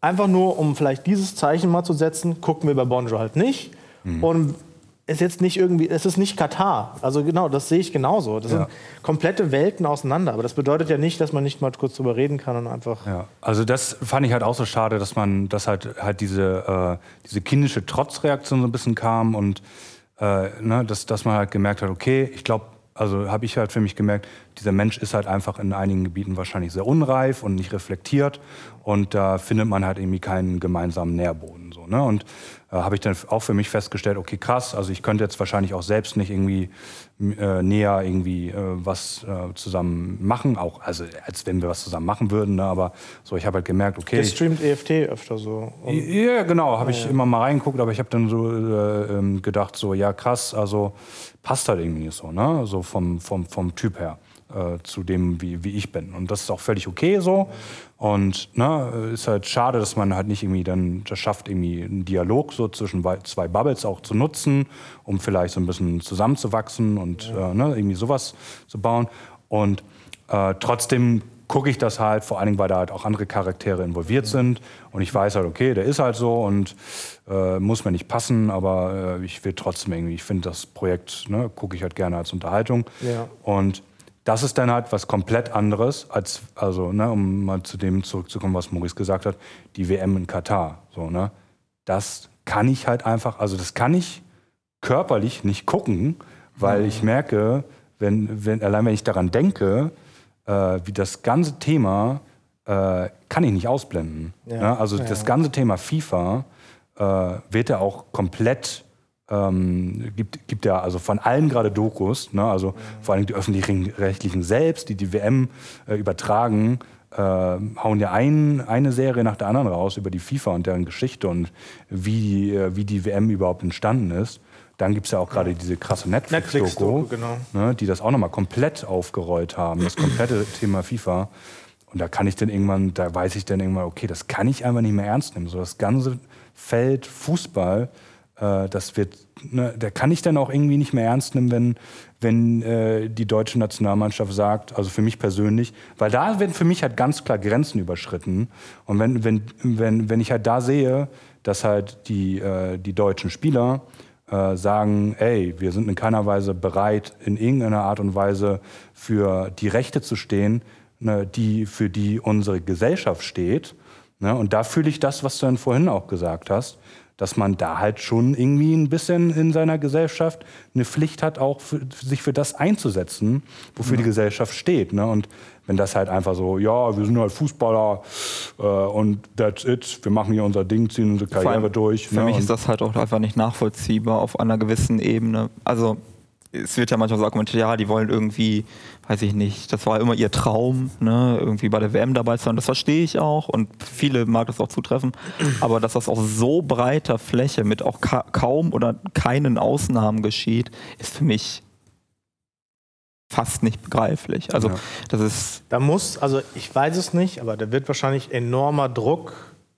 einfach nur, um vielleicht dieses Zeichen mal zu setzen, gucken wir bei Bonjo halt nicht. Mhm. Und ist jetzt nicht irgendwie, es ist nicht Katar. Also genau, das sehe ich genauso. Das Ja. sind komplette Welten auseinander. Aber das bedeutet ja nicht, dass man nicht mal kurz drüber reden kann und einfach. Ja, also das fand ich halt auch so schade, dass man, dass halt halt diese, äh, diese kindische Trotzreaktion so ein bisschen kam und äh, ne, dass, dass man halt gemerkt hat, okay, ich glaube, also habe ich halt für mich gemerkt, dieser Mensch ist halt einfach in einigen Gebieten wahrscheinlich sehr unreif und nicht reflektiert und da findet man halt irgendwie keinen gemeinsamen Nährboden. So, ne? Und äh, habe ich dann auch für mich festgestellt, okay, krass, also ich könnte jetzt wahrscheinlich auch selbst nicht irgendwie äh, näher irgendwie äh, was äh, zusammen machen, auch also als wenn wir was zusammen machen würden, ne? aber so ich habe halt gemerkt, okay. Ich- streamt EFT öfter so. Ja, genau, habe ich immer mal reingeguckt, aber ich habe dann so äh, ähm, gedacht, so ja krass, also passt halt irgendwie nicht so, ne? So vom, vom, vom Typ her äh, zu dem, wie, wie ich bin. Und das ist auch völlig okay so. Und ne, ist halt schade, dass man halt nicht irgendwie dann das schafft, irgendwie einen Dialog so zwischen wei- zwei Bubbles auch zu nutzen, um vielleicht so ein bisschen zusammenzuwachsen und äh, ne, irgendwie sowas zu bauen. Und äh, trotzdem gucke ich das halt, vor allen Dingen, weil da halt auch andere Charaktere involviert sind. Und ich weiß halt, okay, der ist halt so und äh, muss mir nicht passen, aber äh, ich will trotzdem irgendwie, ich finde das Projekt, ne, gucke ich halt gerne als Unterhaltung. Ja. Und das ist dann halt was komplett anderes, als, also, ne, um mal zu dem zurückzukommen, was Maurice gesagt hat, die WM in Katar. So, ne? Das kann ich halt einfach, also das kann ich körperlich nicht gucken, weil ich merke, wenn, wenn, allein wenn ich daran denke, äh, wie das ganze Thema äh, kann ich nicht ausblenden. Ja. Ja, also Ja, das ganze Thema FIFA äh, wird ja auch komplett ähm, gibt, gibt ja also von allen gerade Dokus, ne, also vor allem die öffentlich-rechtlichen selbst, die die WM äh, übertragen, äh, hauen ja ein, eine Serie nach der anderen raus über die FIFA und deren Geschichte und wie, äh, wie die WM überhaupt entstanden ist. Dann gibt es ja auch gerade diese krasse Netflix-Doku, Netflix-Doku, genau. ne, die das auch nochmal komplett aufgerollt haben, das komplette Thema FIFA. Und da kann ich dann irgendwann, da weiß ich dann irgendwann, okay, das kann ich einfach nicht mehr ernst nehmen. So das ganze Feld Fußball, äh, das wird, ne, da kann ich dann auch irgendwie nicht mehr ernst nehmen, wenn, wenn äh, die deutsche Nationalmannschaft sagt, also für mich persönlich, weil da werden für mich halt ganz klar Grenzen überschritten. Und wenn, wenn, wenn, wenn ich halt da sehe, dass halt die, äh, die deutschen Spieler äh, sagen, ey, wir sind in keiner Weise bereit, in irgendeiner Art und Weise für die Rechte zu stehen, ne, die, für die unsere Gesellschaft steht. Ne? Und da fühle ich das, was du dann vorhin auch gesagt hast, dass man da halt schon irgendwie ein bisschen in seiner Gesellschaft eine Pflicht hat, auch für, sich für das einzusetzen, wofür die Gesellschaft steht. Ne? Und wenn das halt einfach so, ja, wir sind halt Fußballer äh, und that's it, wir machen hier unser Ding, ziehen unsere Karriere allem durch. Für ne? mich Und- ist das halt auch einfach nicht nachvollziehbar auf einer gewissen Ebene. Also es wird ja manchmal so argumentiert, ja, die wollen irgendwie, weiß ich nicht, das war immer ihr Traum, ne, irgendwie bei der WM dabei zu sein. Das verstehe ich auch und viele mag das auch zutreffen. Aber dass das auf so breiter Fläche mit auch ka kaum oder keinen Ausnahmen geschieht, ist für mich fast nicht begreiflich. Also Ja. das ist Da muss, also ich weiß es nicht, aber da wird wahrscheinlich enormer Druck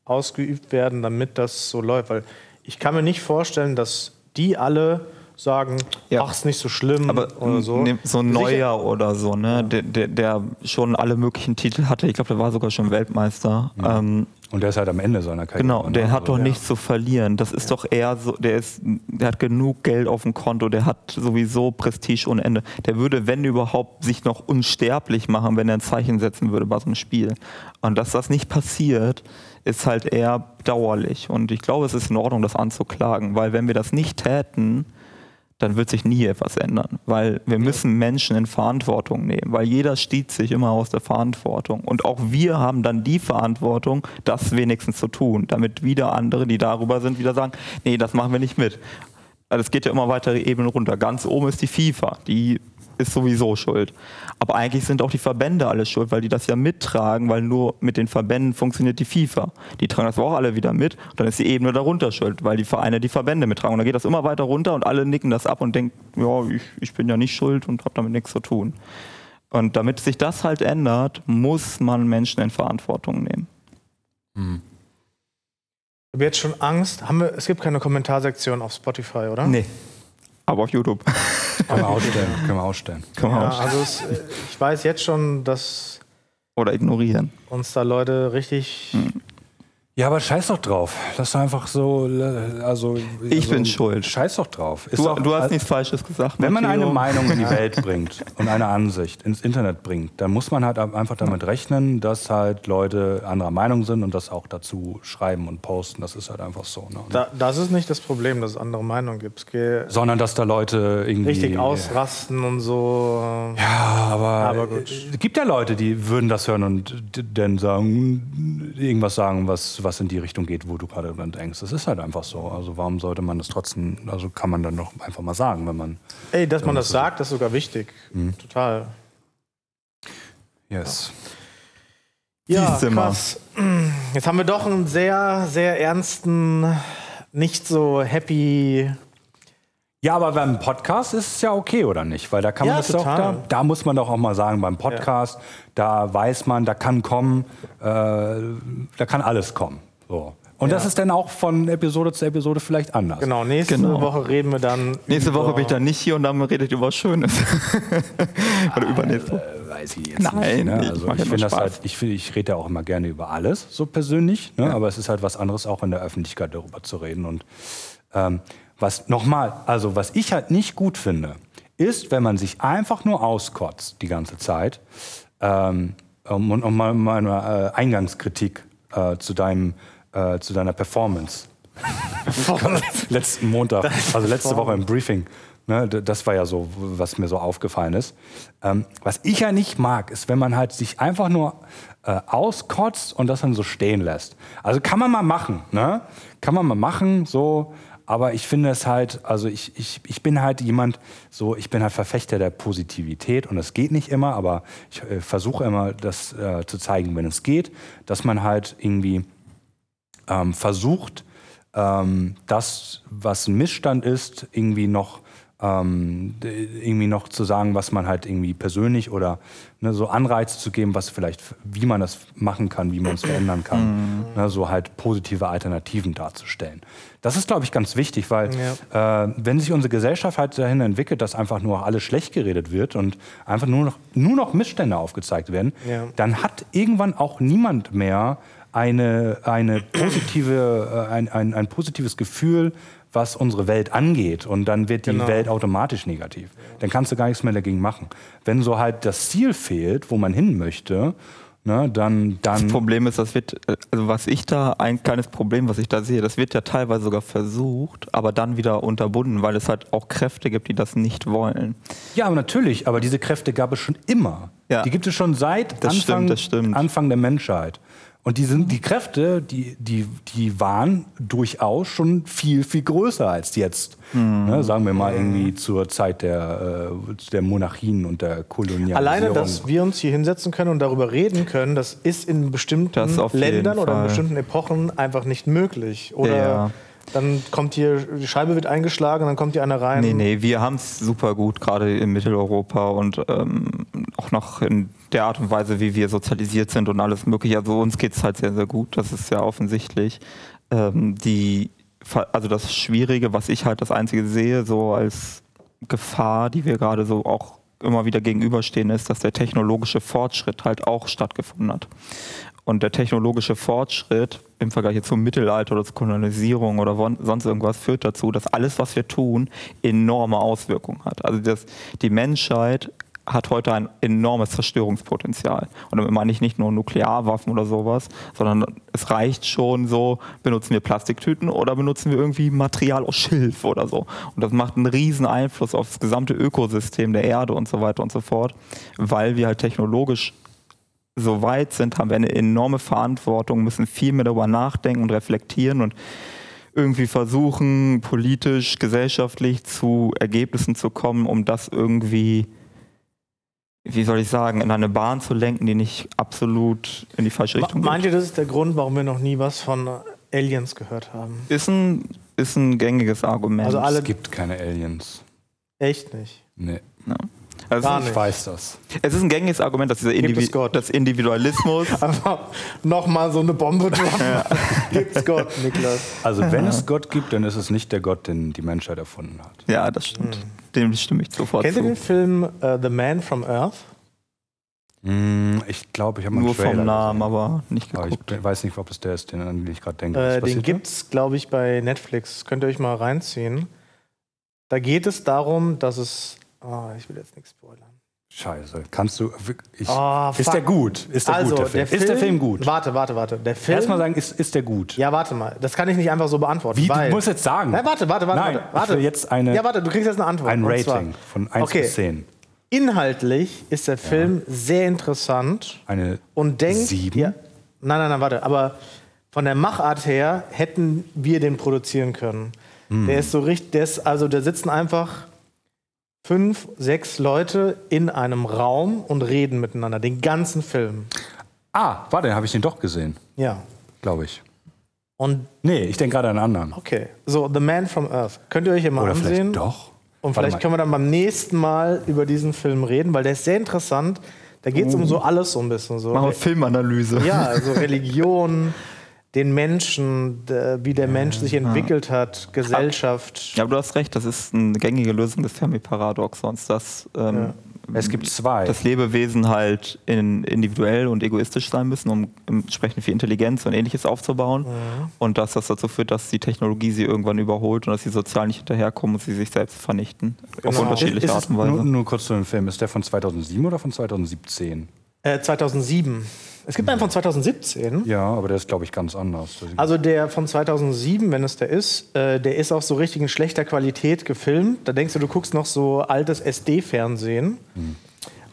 ausgeübt werden, damit das so läuft. Weil ich kann mir nicht vorstellen, dass die alle sagen, Ja. ach, ist nicht so schlimm Aber oder so. ne- so ein Sicher- Neuer oder so, ne? Der, der, der schon alle möglichen Titel hatte. Ich glaube, der war sogar schon Weltmeister. Ähm, Und der ist halt am Ende seiner Karriere. genau, der ne? hat Also, doch nichts zu verlieren. Das ist doch eher so, der ist, der hat genug Geld auf dem Konto, der hat sowieso Prestige ohne Ende. Der würde, wenn überhaupt, sich noch unsterblich machen, wenn er ein Zeichen setzen würde bei so einem Spiel. Und dass das nicht passiert, ist halt eher dauerlich. Und ich glaube, es ist in Ordnung, das anzuklagen, weil wenn wir das nicht täten, dann wird sich nie etwas ändern. Weil wir müssen Menschen in Verantwortung nehmen, weil jeder stieß sich immer aus der Verantwortung. Und auch wir haben dann die Verantwortung, das wenigstens zu tun, damit wieder andere, die darüber sind, wieder sagen, nee, das machen wir nicht mit. Also es geht ja immer weitere Ebenen runter. Ganz oben ist die FIFA, die ist sowieso schuld. Aber eigentlich sind auch die Verbände alle schuld, weil die das ja mittragen, weil nur mit den Verbänden funktioniert die FIFA. Die tragen das auch alle wieder mit und dann ist die Ebene darunter schuld, weil die Vereine die Verbände mittragen. Und dann geht das immer weiter runter und alle nicken das ab und denken, ja, ich, ich bin ja nicht schuld und habe damit nichts zu tun. Und damit sich das halt ändert, muss man Menschen in Verantwortung nehmen. Ich habe jetzt schon Angst. Haben wir, es gibt keine Kommentarsektion auf Spotify, oder? Nee. Aber auf YouTube. Können wir ausstellen. Können wir ausstellen. Kann man Ja, auch- also es, äh, ich weiß jetzt schon, dass Oder ignorieren. uns da Leute richtig Ja, aber scheiß doch drauf. Lass doch einfach so, also. Ich also, bin schuld. Scheiß doch drauf. Ist Du, doch, du hast nichts Falsches gesagt. Wenn man eine Meinung in die Welt bringt und eine Ansicht ins Internet bringt, dann muss man halt einfach damit rechnen, dass halt Leute anderer Meinung sind und das auch dazu schreiben und posten. Das ist halt einfach so. Ne? Da, das ist nicht das Problem, dass es andere Meinungen gibt. Es geht Sondern dass da Leute irgendwie. richtig ausrasten und so. Ja, aber, Aber gut. es gibt ja Leute, die würden das hören und dann sagen, irgendwas sagen, was, was in die Richtung geht, wo du gerade dran denkst. Das ist halt einfach so. Also warum sollte man das trotzdem, also kann man dann doch einfach mal sagen, wenn man, Ey, dass man Ja, das sagt, das ist sogar wichtig. Total. yes. Ja, Zimmer. krass. Jetzt haben wir doch einen sehr, sehr ernsten, nicht so happy. Ja, aber beim Podcast ist es ja okay, oder nicht? Weil da kann man Ja, das doch, da, total. da muss man doch auch mal sagen, beim Podcast, da weiß man, da kann kommen, äh, da kann alles kommen. So. Und das Ja. ist dann auch von Episode zu Episode vielleicht anders. Genau, nächste Genau. Woche reden wir dann. Nächste über- Woche bin ich dann nicht hier und dann redet ihr über was Schönes. Oder übernächste. Äh, weiß ich jetzt Nein, nicht. Ne? ich Also ich ja nur finde das Spaß. halt, ich, find, ich rede ja auch immer gerne über alles, so persönlich, ne? aber es ist halt was anderes, auch in der Öffentlichkeit darüber zu reden. Und ähm, was nochmal, also was ich halt nicht gut finde, ist, wenn man sich einfach nur auskotzt die ganze Zeit. Ähm, um, und um mal meine äh, Eingangskritik äh, zu deinem, äh, zu deiner Performance letzten Montag, also letzte Woche im Briefing. Ne, das war ja so, was mir so aufgefallen ist. Ähm, was ich ja nicht mag, ist, wenn man halt sich einfach nur äh, auskotzt und das dann so stehen lässt. Also kann man mal machen, ne? Kann man mal machen, so. Aber ich finde es halt, also ich, ich, ich bin halt jemand, so, ich bin halt Verfechter der Positivität und es geht nicht immer, aber ich äh, versuche immer, das äh, zu zeigen, wenn es geht, dass man halt irgendwie ähm, versucht, ähm, das, was ein Missstand ist, irgendwie noch ähm, irgendwie noch zu sagen, was man halt irgendwie persönlich oder ne, so Anreize zu geben, was vielleicht, wie man das machen kann, wie man es verändern kann, ne, so halt positive Alternativen darzustellen. Das ist, glaube ich, ganz wichtig, weil äh, wenn sich unsere Gesellschaft halt dahin entwickelt, dass einfach nur alles schlecht geredet wird und einfach nur noch, nur noch Missstände aufgezeigt werden, Ja. dann hat irgendwann auch niemand mehr eine, eine positive, äh, ein, ein, ein positives Gefühl, was unsere Welt angeht. Und dann wird die Genau. Welt automatisch negativ. Dann kannst du gar nichts mehr dagegen machen. Wenn so halt das Ziel fehlt, wo man hin möchte, ne, dann, Das dann Problem ist, das wird, also was ich da, ein kleines Problem, was ich da sehe, das wird ja teilweise sogar versucht, aber dann wieder unterbunden, weil es halt auch Kräfte gibt, die das nicht wollen. Ja, aber natürlich, aber diese Kräfte gab es schon immer. Ja. Die gibt es schon seit Das Anfang, stimmt, das stimmt. Anfang der Menschheit. Und die, sind, die Kräfte, die, die, die waren durchaus schon viel, viel größer als jetzt. Mhm. Ne, sagen wir mal irgendwie zur Zeit der, äh, der Monarchien und der Kolonialisierung. Alleine, dass wir uns hier hinsetzen können und darüber reden können, das ist in bestimmten Ländern oder in bestimmten Epochen einfach nicht möglich. Oder Ja. dann kommt hier, die Scheibe wird eingeschlagen, dann kommt hier einer rein. Nee, nee, wir haben es super gut, gerade in Mitteleuropa und ähm, noch in der Art und Weise, wie wir sozialisiert sind und alles mögliche. Also uns geht es halt sehr, sehr gut, das ist ja offensichtlich. Ähm, die, also das Schwierige, was ich halt das Einzige sehe, so als Gefahr, die wir gerade so auch immer wieder gegenüberstehen, ist, dass der technologische Fortschritt halt auch stattgefunden hat. Und der technologische Fortschritt im Vergleich zum Mittelalter oder zur Kolonisierung oder sonst irgendwas führt dazu, dass alles, was wir tun, enorme Auswirkungen hat. Also das, die Menschheit hat heute ein enormes Zerstörungspotenzial. Und damit meine ich nicht nur Nuklearwaffen oder sowas, sondern es reicht schon so, benutzen wir Plastiktüten oder benutzen wir irgendwie Material aus Schilf oder so. Und das macht einen riesen Einfluss auf das gesamte Ökosystem der Erde und so weiter und so fort, weil wir halt technologisch so weit sind, haben wir eine enorme Verantwortung, müssen viel mehr darüber nachdenken und reflektieren und irgendwie versuchen, politisch, gesellschaftlich zu Ergebnissen zu kommen, um das irgendwie, wie soll ich sagen, in eine Bahn zu lenken, die nicht absolut in die falsche Ma- Richtung Meint geht. ihr, das ist der Grund, warum wir noch nie was von Aliens gehört haben? Ist ein, ist ein gängiges Argument. Also alle es gibt keine Aliens. echt nicht. Nee, ja. Also Gar es, nicht. ich weiß das. es ist ein gängiges Argument, dass dieser Gibt Indivi es das Individualismus Einfach nochmal so eine Bombe droppen. Gibt's Gott, Niklas. Also wenn es Gott gibt, dann ist es nicht der Gott, den die Menschheit erfunden hat. Ja, das stimmt. Dem stimme ich sofort Kennt ihr zu. den Film äh, The Man from Earth? Hm, Ich glaube, ich habe mal einen Nur Trailer vom Namen, gesehen. aber nicht Aber ich geguckt. weiß nicht, ob es der ist, den, an den ich gerade denke. Äh, den da? gibt's, glaube ich, bei Netflix. Könnt ihr euch mal reinziehen. Da geht es darum, dass es. Oh, ich will jetzt nichts spoilern. Scheiße. Kannst du. Ich, Oh, ist der gut? Ist der also, gut, der Film? ist der Film gut? Warte, warte, warte. Der Film. Erstmal sagen, ist, ist der gut? ja, warte mal. Das kann ich nicht einfach so beantworten. Wie? weil, Du musst jetzt sagen. Nein, warte, warte, warte. Nein, warte, ich will jetzt eine, Ja, warte, du kriegst jetzt eine Antwort. ein Rating von 1 Okay. bis 10. Inhaltlich ist der Film sehr interessant Eine und denkt. Sieben? Ja, nein, nein, nein, warte. Aber von der Machart her hätten wir den produzieren können. Hm. Der ist so richtig, der ist, also da sitzen einfach fünf, sechs Leute in einem Raum und reden miteinander, den ganzen Film. Ah, warte, habe ich den doch gesehen, Ja. glaube ich. Und Nee, ich denke gerade an einen anderen. okay, so The Man from Earth. Könnt ihr euch hier mal Oder ansehen? vielleicht doch. Und Warte vielleicht mal. können wir dann beim nächsten Mal über diesen Film reden, weil der ist sehr interessant. Da geht es um so alles so ein bisschen. So. Machen wir Filmanalyse. Ja, also Religion, den Menschen, wie der Mensch sich entwickelt hat, Gesellschaft. Ja, aber du hast recht, das ist eine gängige Lösung des Fermi-Paradoxons, dass ähm, Es gibt zwei. dass Lebewesen halt in, individuell und egoistisch sein müssen, um entsprechend viel Intelligenz und ähnliches aufzubauen. Und dass das dazu führt, dass die Technologie sie irgendwann überholt und dass sie sozial nicht hinterherkommen und sie sich selbst vernichten. Auf Genau. unterschiedliche ist Art und Weise. nur, nur kurz zu dem Film. Ist der von 2007 oder von 2017? Äh, 2007. Es gibt einen von 2017. Ja, aber der ist, glaube ich, ganz anders. Also der von 2007, wenn es der ist, äh, der ist auch so richtig in schlechter Qualität gefilmt. Da denkst du, du guckst noch so altes SD-Fernsehen.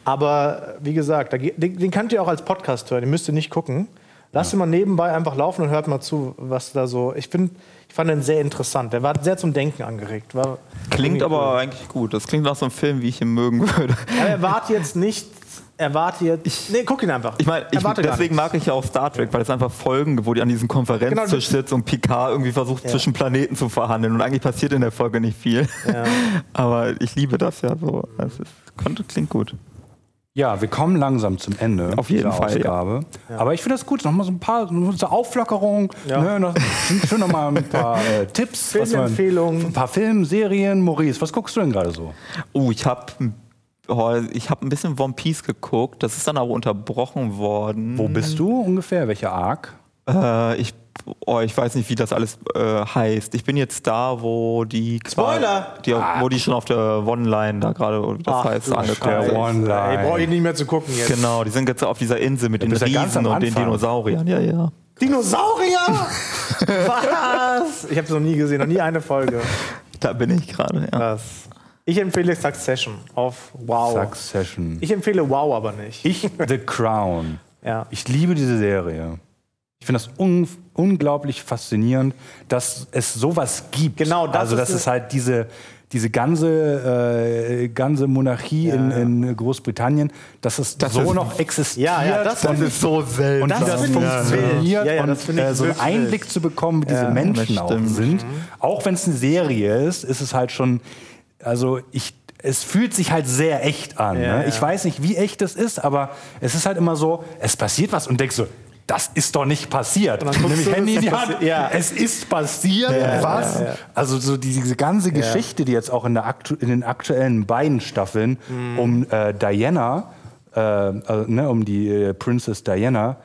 Aber wie gesagt, den, den könnt ihr auch als Podcast hören. Den müsst ihr nicht gucken. Lasst ihn mal nebenbei einfach laufen und hört mal zu, was da so. Ich finde, ich fand den sehr interessant. Der war sehr zum Denken angeregt. War Klingt aber cool. eigentlich gut. Das klingt nach so einem Film, wie ich ihn mögen würde. Aber erwarte jetzt nicht. Erwarte jetzt. nee, guck ihn einfach. Ich meine, ich, deswegen mag ich ja auch Star Trek, weil es einfach Folgen, wo die an diesem Konferenztisch Genau, sitzt und Picard irgendwie versucht, Ja. zwischen Planeten zu verhandeln. Und eigentlich passiert in der Folge nicht viel. Ja. Aber ich liebe das ja so. Es ist, klingt gut. Ja, wir kommen langsam zum Ende Auf jeden Fall, ja. Ausgabe. Aber ich finde das gut. Nochmal so ein paar so Auflockerung. Ja. Ne, noch, schön nochmal ein paar äh, Tipps. Filmempfehlungen. Ein paar Filme, Serien. Maurice, was guckst du denn gerade so? Oh, ich habe ich hab ein bisschen One Piece geguckt. Das ist dann aber unterbrochen worden. Wo bist du ungefähr? Welcher Arc? Äh, ich, oh, ich weiß nicht, wie das alles äh, heißt. Ich bin jetzt da, wo die Spoiler! die, wo die schon auf der One-Line da gerade, das Ach, heißt, angekommen sind. Online. Ey, brauche ich nicht mehr zu gucken jetzt. Genau, die sind jetzt auf dieser Insel mit den ja ganz Riesen und den. Dinosauriern. Ja, ja. Dinosaurier? Was? Ich habe es noch nie gesehen, noch nie eine Folge. Da bin ich gerade. Ja. Krass. Ich empfehle Succession auf Wow. Succession. Ich empfehle Wow aber nicht. Ich, The Crown. Ja. Ich liebe diese Serie. Ich finde das un unglaublich faszinierend, dass es sowas gibt. Genau, das Also, ist dass eine- es halt diese, diese ganze, äh, ganze Monarchie Ja, in, in Großbritannien, dass es Das so ist- noch existiert. Ja, ja, das und, finde ist so selten. und das wie das funktioniert. Ja, ja, und das finde ich äh, so einen Einblick zu bekommen, wie diese Ja, Menschen das auch sind. Auch wenn es eine Serie ist, ist es halt schon, also ich, es fühlt sich halt sehr echt an. Ja, ne? Ich weiß nicht, wie echt es ist, aber es ist halt immer so, es passiert was und denkst so, das ist doch nicht passiert. Und dann Nämlich du, Handy in es die ist Hand. ja. Es ist passiert. Ja, was? ja. Also so diese ganze Geschichte, die jetzt auch in, in den aktuellen beiden Staffeln Mhm. um äh, Diana, äh, also, ne, um die äh, Princess Diana,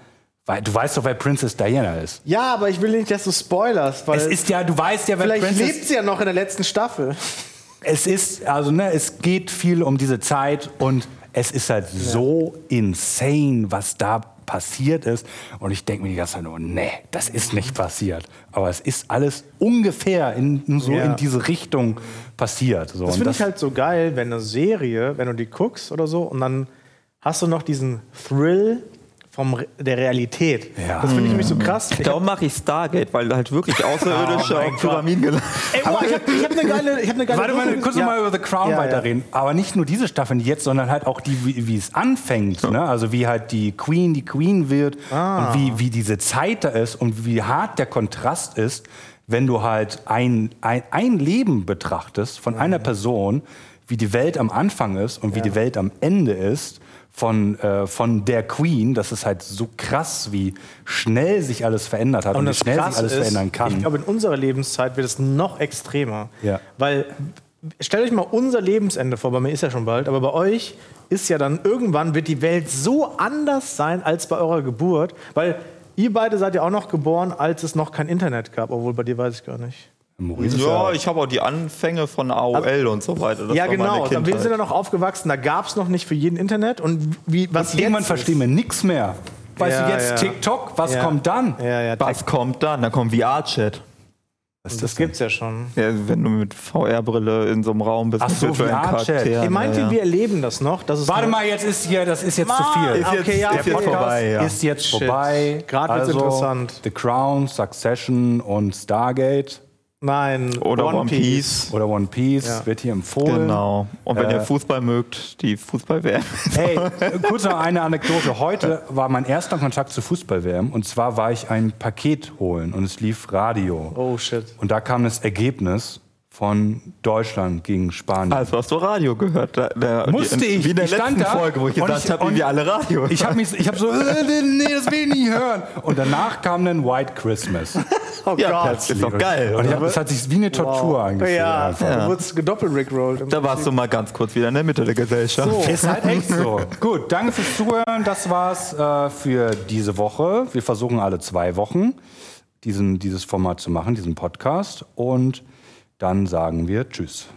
weil du weißt doch, wer Princess Diana ist. Ja, aber ich will nicht, dass du spoilerst, weil Es ist ja, du weißt ja, wer vielleicht Princess lebt sie ja noch in der letzten Staffel. Es ist, also ne, es geht viel um diese Zeit und es ist halt so insane, was da passiert ist. Und ich denke mir die ganze Zeit nur, nee, das ist nicht passiert. Aber es ist alles ungefähr in, so Ja. in diese Richtung passiert. So. Das finde ich halt so geil, wenn eine Serie, wenn du die guckst oder so, und dann hast du noch diesen Thrill vom, Re- der Realität. Ja. Das finde ich nämlich so krass. Ich Darum mache ich Stargate, weil halt wirklich Außerirdische Oh auf. Pyramiden gelandet ey, oh, ich habe hab eine geile, ich hab eine geile Warte mal, kurz Ja. noch mal über The Crown Ja, ja. weiterreden. Aber nicht nur diese Staffeln jetzt, sondern halt auch die, wie, wie es anfängt. Ne? Also wie halt die Queen die Queen wird Ah. und wie, wie diese Zeit da ist und wie hart der Kontrast ist, wenn du halt ein, ein, ein Leben betrachtest von einer Person, wie die Welt am Anfang ist und wie die Welt am Ende ist. Von, äh, von der Queen, das ist halt so krass, wie schnell sich alles verändert hat und, Und wie schnell sich alles ist, verändern kann. Ich glaube, in unserer Lebenszeit wird es noch extremer. Ja. Weil stellt euch mal unser Lebensende vor, bei mir ist ja schon bald, aber bei euch ist ja dann irgendwann wird die Welt so anders sein als bei eurer Geburt, weil ihr beide seid ja auch noch geboren, als es noch kein Internet gab, obwohl bei dir weiß ich gar nicht. Maurice Ja, ich habe auch die Anfänge von AOL und so weiter. Das ja, genau. Dann, wir sind ja noch aufgewachsen, da gab es noch nicht für jeden Internet und wie was Und irgendwann verstehen wir nichts mehr. Weißt Ja, du, jetzt ja. TikTok, was Ja. kommt dann? ist. Ja, ja, Was kommt dann? Dann kommt VR-Chat. Ist das gibt's ja schon. Ja, wenn du mit VR-Brille in so einem Raum bist. Ach so, VR-Chat. Ihr meint, ja, ja. wir erleben das noch? Das ist Warte mal, jetzt ist hier, das ist jetzt zu viel. Ist jetzt- okay, ja, ist okay. jetzt vorbei, ja. Ist jetzt Shit. vorbei. Wird's also, interessant. The Crown, Succession und Stargate Nein, Oder One Piece. oder One Piece Ja. wird hier empfohlen. Genau. Und wenn Äh, ihr Fußball mögt, die Fußball-WM. Hey, kurz noch eine Anekdote. Heute war mein erster Kontakt zu Fußball-WM und zwar war ich ein Paket holen und es lief Radio. Oh shit. Und da kam das Ergebnis von Deutschland gegen Spanien. Also hast du Radio gehört. Da, da, Musste die, ich. Wie in der ich stand letzten Folge, wo ich gesagt habe, wir alle Radio Ich habe mich, ich habe so, äh, nee, das will ich nicht hören. Und danach kam dann White Christmas. Oh Ja, Gott. ist doch geil. Und hab, es hat sich wie eine Tortur angefühlt. Ja, einfach. du wurdest gedoppelt rickrollt. Da warst du mal ganz kurz wieder in der Mitte der Gesellschaft. So. Ist halt echt so. Gut, danke fürs Zuhören. Das war's äh, für diese Woche. Wir versuchen alle zwei Wochen diesen, dieses Format zu machen, diesen Podcast. Und dann sagen wir Tschüss.